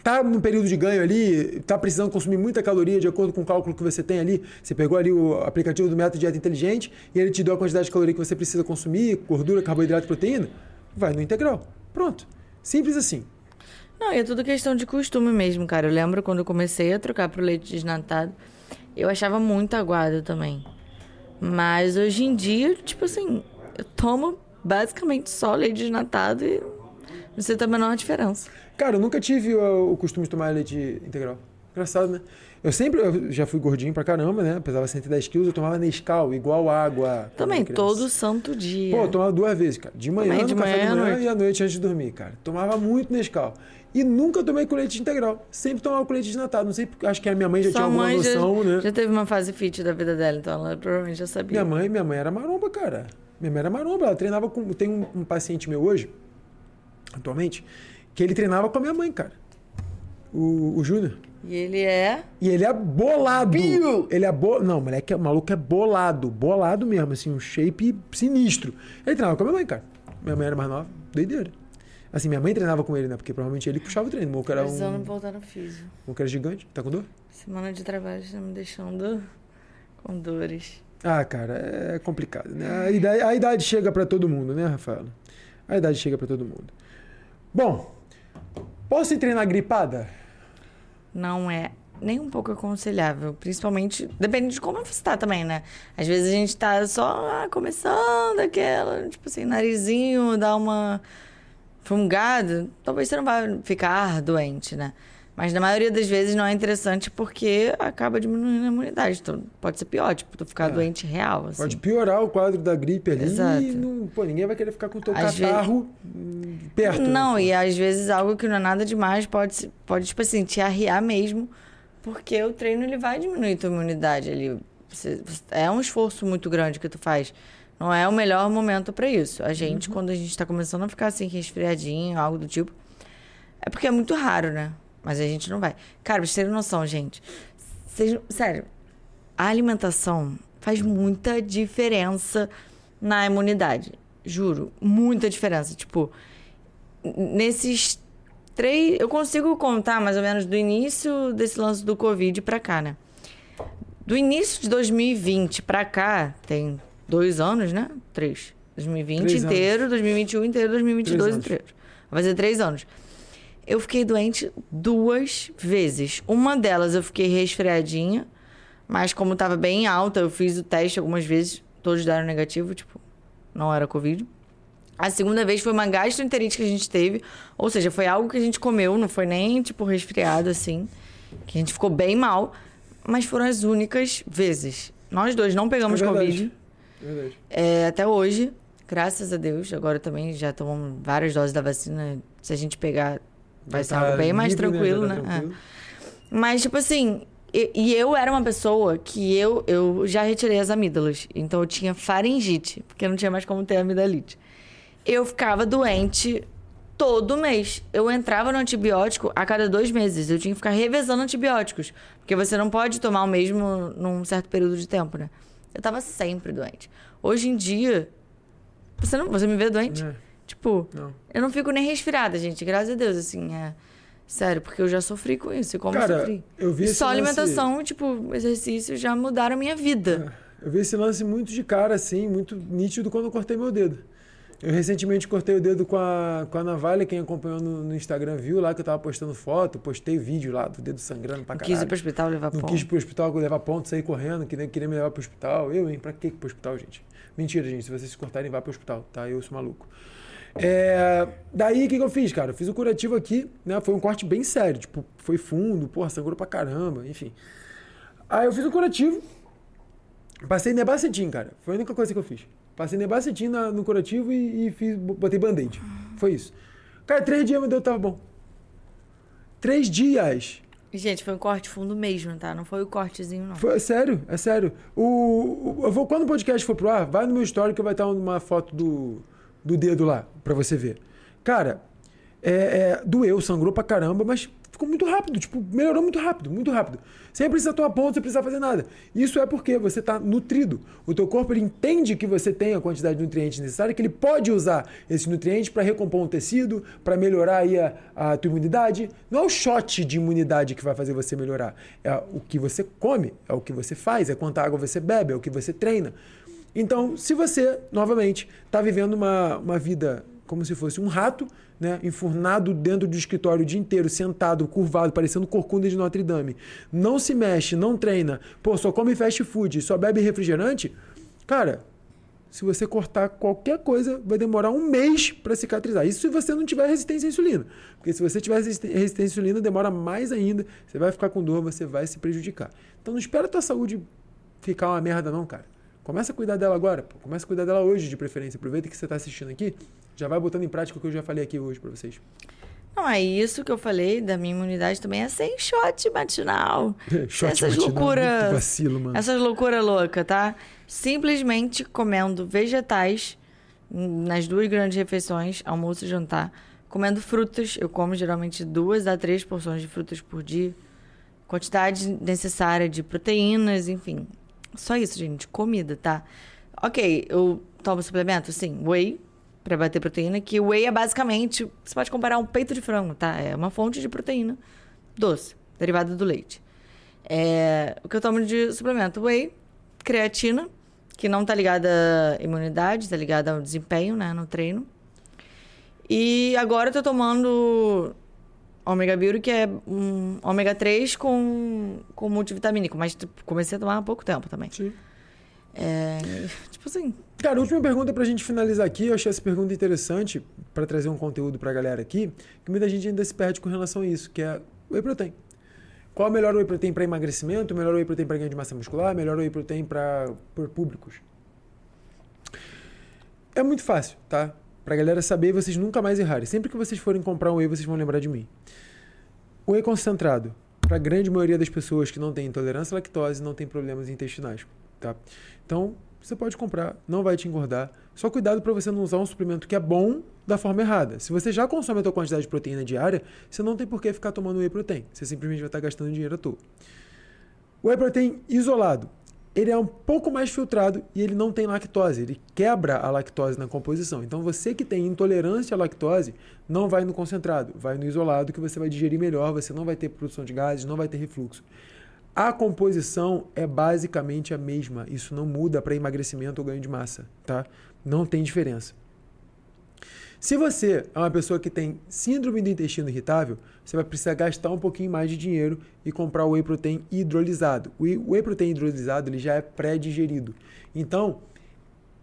Speaker 1: tá no período de ganho ali, tá precisando consumir muita caloria de acordo com o cálculo que você tem ali. Você pegou ali o aplicativo do método dieta inteligente e ele te deu a quantidade de caloria que você precisa consumir, gordura, carboidrato, proteína. Vai no integral. Pronto. Simples assim.
Speaker 2: Não, é tudo questão de costume mesmo, cara. Eu lembro quando eu comecei a trocar pro leite desnatado, eu achava muito aguado também. Mas hoje em dia, tipo assim, eu tomo basicamente só leite desnatado e não sei a menor diferença.
Speaker 1: Cara, eu nunca tive o, o costume de tomar leite integral. Engraçado, né? Eu sempre eu já fui gordinho pra caramba, né? Pesava 110 quilos, eu tomava Nescau, igual água.
Speaker 2: Também, todo santo dia.
Speaker 1: Pô, eu tomava duas vezes, cara. De manhã, Também, de no manhã, café da manhã e à noite antes de dormir, cara. Tomava muito Nescau. E nunca tomei com leite integral. Sempre tomava com leite desnatado. Não sei, acho que a minha mãe já Sua tinha alguma noção,
Speaker 2: já,
Speaker 1: né?
Speaker 2: Já teve uma fase fit da vida dela, então ela provavelmente já sabia.
Speaker 1: Minha mãe, minha mãe era maromba, cara. Minha mãe era maromba. Ela treinava com. Tem um, um paciente meu hoje, atualmente, que ele treinava com a minha mãe, cara. O, o Júnior.
Speaker 2: E ele é.
Speaker 1: E ele é bolado. Pio! Ele é bo... Não, moleque, o maluco é bolado. Bolado mesmo, assim, um shape sinistro. Ele treinava com a minha mãe, cara. Minha mãe era mais nova. Doideira. Assim, minha mãe treinava com ele, né? Porque provavelmente ele puxava o treino. O moleque era
Speaker 2: um. voltar no físico.
Speaker 1: O era gigante. Tá com dor?
Speaker 2: Semana de trabalho está me deixando com dores.
Speaker 1: Ah, cara, é complicado, né? A idade, a idade chega para todo mundo, né, Rafael? A idade chega para todo mundo. Bom, posso treinar gripada?
Speaker 2: Não é nem um pouco aconselhável. Principalmente, depende de como você está também, né? Às vezes a gente está só ah, começando aquela, tipo assim, narizinho, dá uma fungada. Talvez você não vai ficar doente, né? Mas na maioria das vezes não é interessante porque acaba diminuindo a imunidade. Então pode ser pior, tipo, tu ficar é. doente real. Assim.
Speaker 1: Pode piorar o quadro da gripe ali Exato. e não, pô, ninguém vai querer ficar com o teu às catarro vezes... perto.
Speaker 2: Não, né? e às vezes algo que não é nada demais pode, pode tipo assim, te arriar mesmo, porque o treino ele vai diminuir a tua imunidade ali. Você, é um esforço muito grande que tu faz. Não é o melhor momento para isso. A gente, uhum. quando a gente está começando a ficar assim, resfriadinho, algo do tipo, é porque é muito raro, né? Mas a gente não vai. Cara, vocês terem noção, gente. Vocês, sério, a alimentação faz muita diferença na imunidade. Juro, muita diferença. Tipo, nesses três. Eu consigo contar mais ou menos do início desse lance do Covid pra cá, né? Do início de 2020 pra cá, tem dois anos, né? Três. 2020 três inteiro, anos. 2021 inteiro, 2022 inteiro. Vai fazer três anos. Eu fiquei doente duas vezes. Uma delas eu fiquei resfriadinha, mas como estava bem alta, eu fiz o teste algumas vezes, todos deram negativo, tipo, não era Covid. A segunda vez foi uma gastroenterite que a gente teve, ou seja, foi algo que a gente comeu, não foi nem tipo resfriado assim, que a gente ficou bem mal, mas foram as únicas vezes. Nós dois não pegamos é Covid. Verdade. É, até hoje, graças a Deus, agora também já tomamos várias doses da vacina. Se a gente pegar Vai ser algo bem mais tranquilo, né? Tá né? É. Mas, tipo assim, e, e, eu era uma pessoa que eu, eu já retirei as amígdalas. Então eu tinha faringite, porque não tinha mais como ter amidalite. Eu ficava doente todo mês. Eu entrava no antibiótico a cada dois meses. Eu tinha que ficar revezando antibióticos. Porque você não pode tomar o mesmo num certo período de tempo, né? Eu tava sempre doente. Hoje em dia, você não você me vê doente? É. Tipo, não. eu não fico nem resfriada, gente, graças a Deus, assim. É... Sério, porque eu já sofri com isso. E como
Speaker 1: Cara,
Speaker 2: sofri?
Speaker 1: eu vi
Speaker 2: só
Speaker 1: lance-
Speaker 2: alimentação, tipo, exercício já mudaram a minha vida.
Speaker 1: Eu vi esse lance muito de cara, assim, muito nítido quando eu cortei meu dedo. Eu recentemente cortei o dedo com a, com a navalha, quem acompanhou no, no Instagram viu lá que eu tava postando foto, postei vídeo lá do dedo sangrando pra
Speaker 2: Não
Speaker 1: caralho.
Speaker 2: quis ir pro hospital levar
Speaker 1: Não
Speaker 2: pão.
Speaker 1: quis ir pro hospital levar ponto, sair correndo, que nem queria me levar pro hospital. Eu, hein? Pra que pro hospital, gente? Mentira, gente. Se vocês se cortarem, vá pro hospital, tá? Eu sou maluco. É, Daí, o que, que eu fiz, cara? Eu fiz o curativo aqui, né? Foi um corte bem sério. Tipo, foi fundo, porra, sangrou pra caramba, enfim. Aí eu fiz o curativo. Passei nebacetim, cara. Foi a única coisa que eu fiz. Passei nebacetim na- no curativo e, e fiz, botei band-aid. Foi isso. Cara, três dias meu dedo tava bom. Três dias.
Speaker 2: Gente, foi um corte fundo mesmo, tá? Não foi o cortezinho, não.
Speaker 1: Foi, é sério, é sério. O, o- eu vou, quando o podcast for pro ar, vai no meu story que vai estar uma foto do, do dedo lá, pra você ver. Cara, é, é, doeu, sangrou pra caramba, mas ficou muito rápido, tipo, melhorou muito rápido, muito rápido. Sem precisar tomar ponto, sem precisar fazer nada. Isso é porque você tá nutrido. O teu corpo ele entende que você tem a quantidade de nutrientes necessária, que ele pode usar esses nutrientes para recompor um tecido, para melhorar aí a, a tua imunidade. Não é o shot de imunidade que vai fazer você melhorar. É o que você come, é o que você faz, é quanta água você bebe, é o que você treina. Então, se você, novamente, está vivendo uma, uma vida como se fosse um rato, né, enfurnado dentro do escritório o dia inteiro, sentado, curvado, parecendo corcunda de Notre Dame, não se mexe, não treina, pô, só come fast food, só bebe refrigerante, cara, se você cortar qualquer coisa, vai demorar um mês para cicatrizar. Isso se você não tiver resistência à insulina. Porque se você tiver resistência à insulina, demora mais ainda, você vai ficar com dor, você vai se prejudicar. Então não espera a tua saúde ficar uma merda não, cara. Começa a cuidar dela agora, pô. Começa a cuidar dela hoje, de preferência. Aproveita que você está assistindo aqui, já vai botando em prática o que eu já falei aqui hoje para vocês.
Speaker 2: Não, é isso que eu falei da minha imunidade também é sem shot matinal. [laughs]
Speaker 1: Shot
Speaker 2: Essas loucuras.
Speaker 1: vacilo, mano.
Speaker 2: Essas loucuras loucas, tá? Simplesmente comendo vegetais nas duas grandes refeições, almoço e jantar. Comendo frutas. Eu como geralmente duas a três porções de frutas por dia. Quantidade necessária de proteínas, enfim. Só isso, gente. Comida, tá? Ok, eu tomo suplemento? Sim. Whey, pra bater proteína. Que whey é basicamente... Você pode comparar um peito de frango, tá? É uma fonte de proteína doce, derivada do leite. É, o que eu tomo de suplemento? Whey, creatina, que não tá ligada à imunidade, tá ligada ao desempenho, né, no treino. E agora eu tô tomando ômega Beauty, que é um ômega 3 com, com multivitamínico, mas tipo, comecei a tomar há pouco tempo também.
Speaker 1: Sim.
Speaker 2: É, tipo assim,
Speaker 1: Cara, última pergunta pra gente finalizar aqui. Eu achei essa pergunta interessante pra trazer um conteúdo pra galera aqui, que muita gente ainda se perde com relação a isso, que é whey protein. Qual é o melhor whey protein para emagrecimento, o melhor whey protein para ganho de massa muscular, o melhor whey protein para por públicos? É muito fácil, tá? Pra galera saber vocês nunca mais errarem. Sempre que vocês forem comprar um whey, vocês vão lembrar de mim. O whey concentrado, para a grande maioria das pessoas que não tem intolerância à lactose, não tem problemas intestinais, tá? Então, você pode comprar, não vai te engordar. Só cuidado para você não usar um suplemento que é bom da forma errada. Se você já consome a tua quantidade de proteína diária, você não tem por que ficar tomando whey protein. Você simplesmente vai estar gastando dinheiro à toa. Whey protein isolado, ele é um pouco mais filtrado e ele não tem lactose. Ele quebra a lactose na composição. Então você que tem intolerância à lactose, não vai no concentrado, vai no isolado que você vai digerir melhor, você não vai ter produção de gases, não vai ter refluxo. A composição é basicamente a mesma. Isso não muda para emagrecimento ou ganho de massa, tá? Não tem diferença. Se você é uma pessoa que tem síndrome do intestino irritável, você vai precisar gastar um pouquinho mais de dinheiro e comprar o whey protein hidrolisado. O whey- protein hidrolisado ele já é pré-digerido. Então,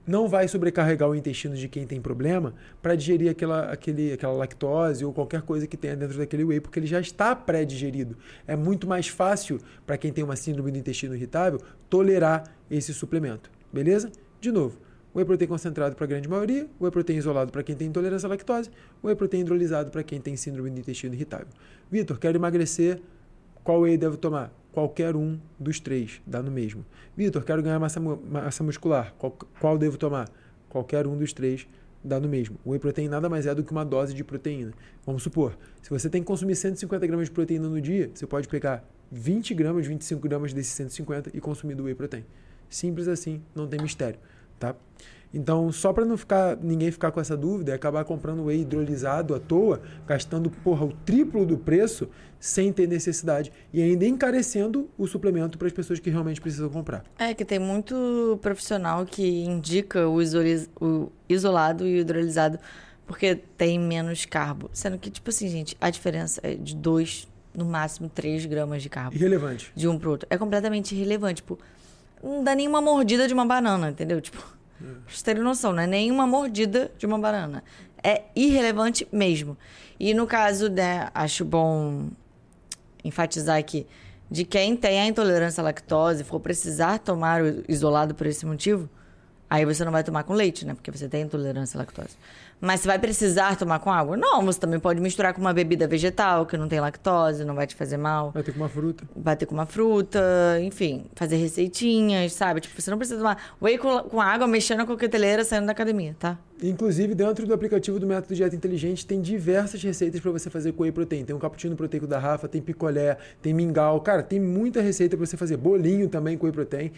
Speaker 1: não vai sobrecarregar o intestino de quem tem problema para digerir aquela, aquele, aquela lactose ou qualquer coisa que tenha dentro daquele whey, porque ele já está pré-digerido. É muito mais fácil para quem tem uma síndrome do intestino irritável tolerar esse suplemento. Beleza? De novo, whey protein concentrado para a grande maioria, whey protein isolado para quem tem intolerância à lactose, whey protein hidrolisado para quem tem síndrome do intestino irritável. Vitor, quero emagrecer, qual whey devo tomar? Qualquer um dos três, dá no mesmo. Vitor, quero ganhar massa, massa muscular, qual, qual devo tomar? Qualquer um dos três, dá no mesmo. O whey protein nada mais é do que uma dose de proteína. Vamos supor, se você tem que consumir 150 gramas de proteína no dia, você pode pegar 20 gramas, 25 gramas desses 150 e consumir do whey protein. Simples assim, não tem mistério. Tá? Então, só para não ficar ninguém ficar com essa dúvida, é acabar comprando whey hidrolisado à toa, gastando porra o triplo do preço sem ter necessidade e ainda encarecendo o suplemento para as pessoas que realmente precisam comprar.
Speaker 2: É que tem muito profissional que indica o, o isolado e o hidrolisado porque tem menos carbo, sendo que tipo assim, gente, a diferença é de 2 no máximo 3 gramas de carbo.
Speaker 1: Irrelevante.
Speaker 2: De um pro outro. É completamente irrelevante. Tipo, não dá nenhuma mordida de uma banana, entendeu? Tipo, é. pra vocês terem noção, não é nenhuma mordida de uma banana. É irrelevante mesmo. E no caso, né, acho bom enfatizar aqui, de quem tem a intolerância à lactose, for precisar tomar o isolado por esse motivo, aí você não vai tomar com leite, né? Porque você tem intolerância à lactose. Mas você vai precisar tomar com água? Não, você também pode misturar com uma bebida vegetal que não tem lactose, não vai te fazer mal.
Speaker 1: Vai ter com uma fruta.
Speaker 2: Vai ter com uma fruta, enfim, fazer receitinhas, sabe? Tipo, você não precisa tomar whey com, com água, mexendo na coqueteleira, saindo da academia, tá?
Speaker 1: Inclusive, dentro do aplicativo do Método Dieta Inteligente, tem diversas receitas para você fazer com whey protein. Tem um cappuccino proteico da Rafa, tem picolé, tem mingau. Cara, tem muita receita para você fazer. Bolinho também com whey protein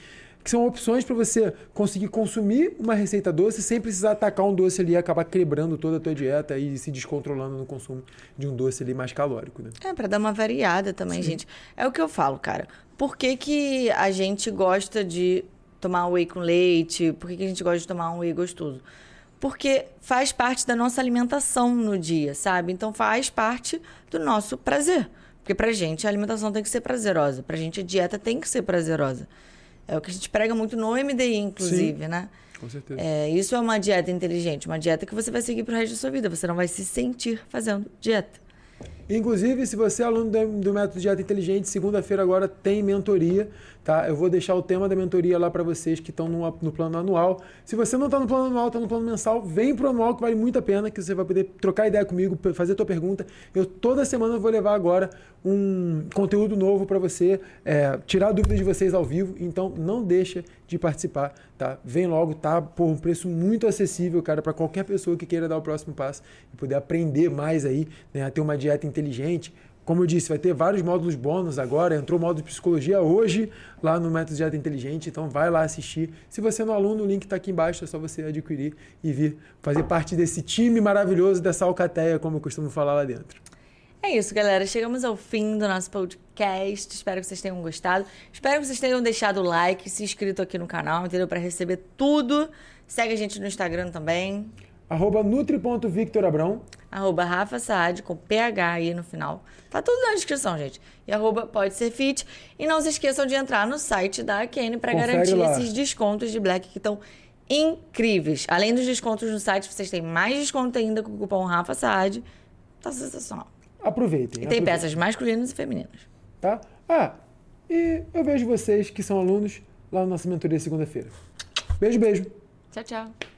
Speaker 1: que são opções para você conseguir consumir uma receita doce sem precisar atacar um doce ali e acabar quebrando toda a tua dieta e se descontrolando no consumo de um doce ali mais calórico, né?
Speaker 2: É, para dar uma variada também, Sim. gente. É o que eu falo, cara. Por que, que a gente gosta de tomar whey com leite? Por que, que a gente gosta de tomar um whey gostoso? Porque faz parte da nossa alimentação no dia, sabe? Então faz parte do nosso prazer. Porque pra gente a alimentação tem que ser prazerosa. Pra gente a dieta tem que ser prazerosa. É o que a gente prega muito no MDI, inclusive,
Speaker 1: Sim,
Speaker 2: né?
Speaker 1: Com certeza.
Speaker 2: É, isso é uma dieta inteligente, uma dieta que você vai seguir pro resto da sua vida. Você não vai se sentir fazendo dieta.
Speaker 1: Inclusive, se você é aluno do, Método Dieta Inteligente, segunda-feira agora tem mentoria, tá? Eu vou deixar o tema da mentoria lá para vocês que estão no, no, plano anual. Se você não está no plano anual, está no plano mensal, vem pro anual que vale muito a pena, que você vai poder trocar ideia comigo, fazer a tua pergunta. Eu toda semana vou levar agora um conteúdo novo para você, é, tirar dúvidas de vocês ao vivo. Então, não deixa de participar, tá? Vem logo, tá? Por um preço muito acessível, cara, para qualquer pessoa que queira dar o próximo passo e poder aprender mais aí, né? A ter uma dieta inteligente. Como eu disse, vai ter vários módulos bônus agora. Entrou o módulo de psicologia hoje lá no Método Dieta Inteligente. Então vai lá assistir. Se você é aluno, o link está aqui embaixo. É só você adquirir e vir fazer parte desse time maravilhoso dessa alcateia, como eu costumo falar lá dentro.
Speaker 2: É isso, galera. Chegamos ao fim do nosso podcast. Espero que vocês tenham gostado. Espero que vocês tenham deixado o like, se inscrito aqui no canal, entendeu? Para receber tudo. Segue a gente no Instagram também.
Speaker 1: Arroba nutri.victorabrão.
Speaker 2: Arroba Rafa Saad, com PH aí no final. Tá tudo na descrição, gente. E arroba pode ser fit. E não se esqueçam de entrar no site da Akene para garantir lá. esses descontos de Black que estão incríveis. Além dos descontos no site, vocês têm mais desconto ainda com o cupom Rafa Saad. Tá sensacional.
Speaker 1: Aproveitem.
Speaker 2: E tem
Speaker 1: aproveitem.
Speaker 2: peças masculinas e femininas.
Speaker 1: Tá? Ah, e eu vejo vocês que são alunos lá na nossa mentoria segunda-feira. Beijo, beijo.
Speaker 2: Tchau, tchau.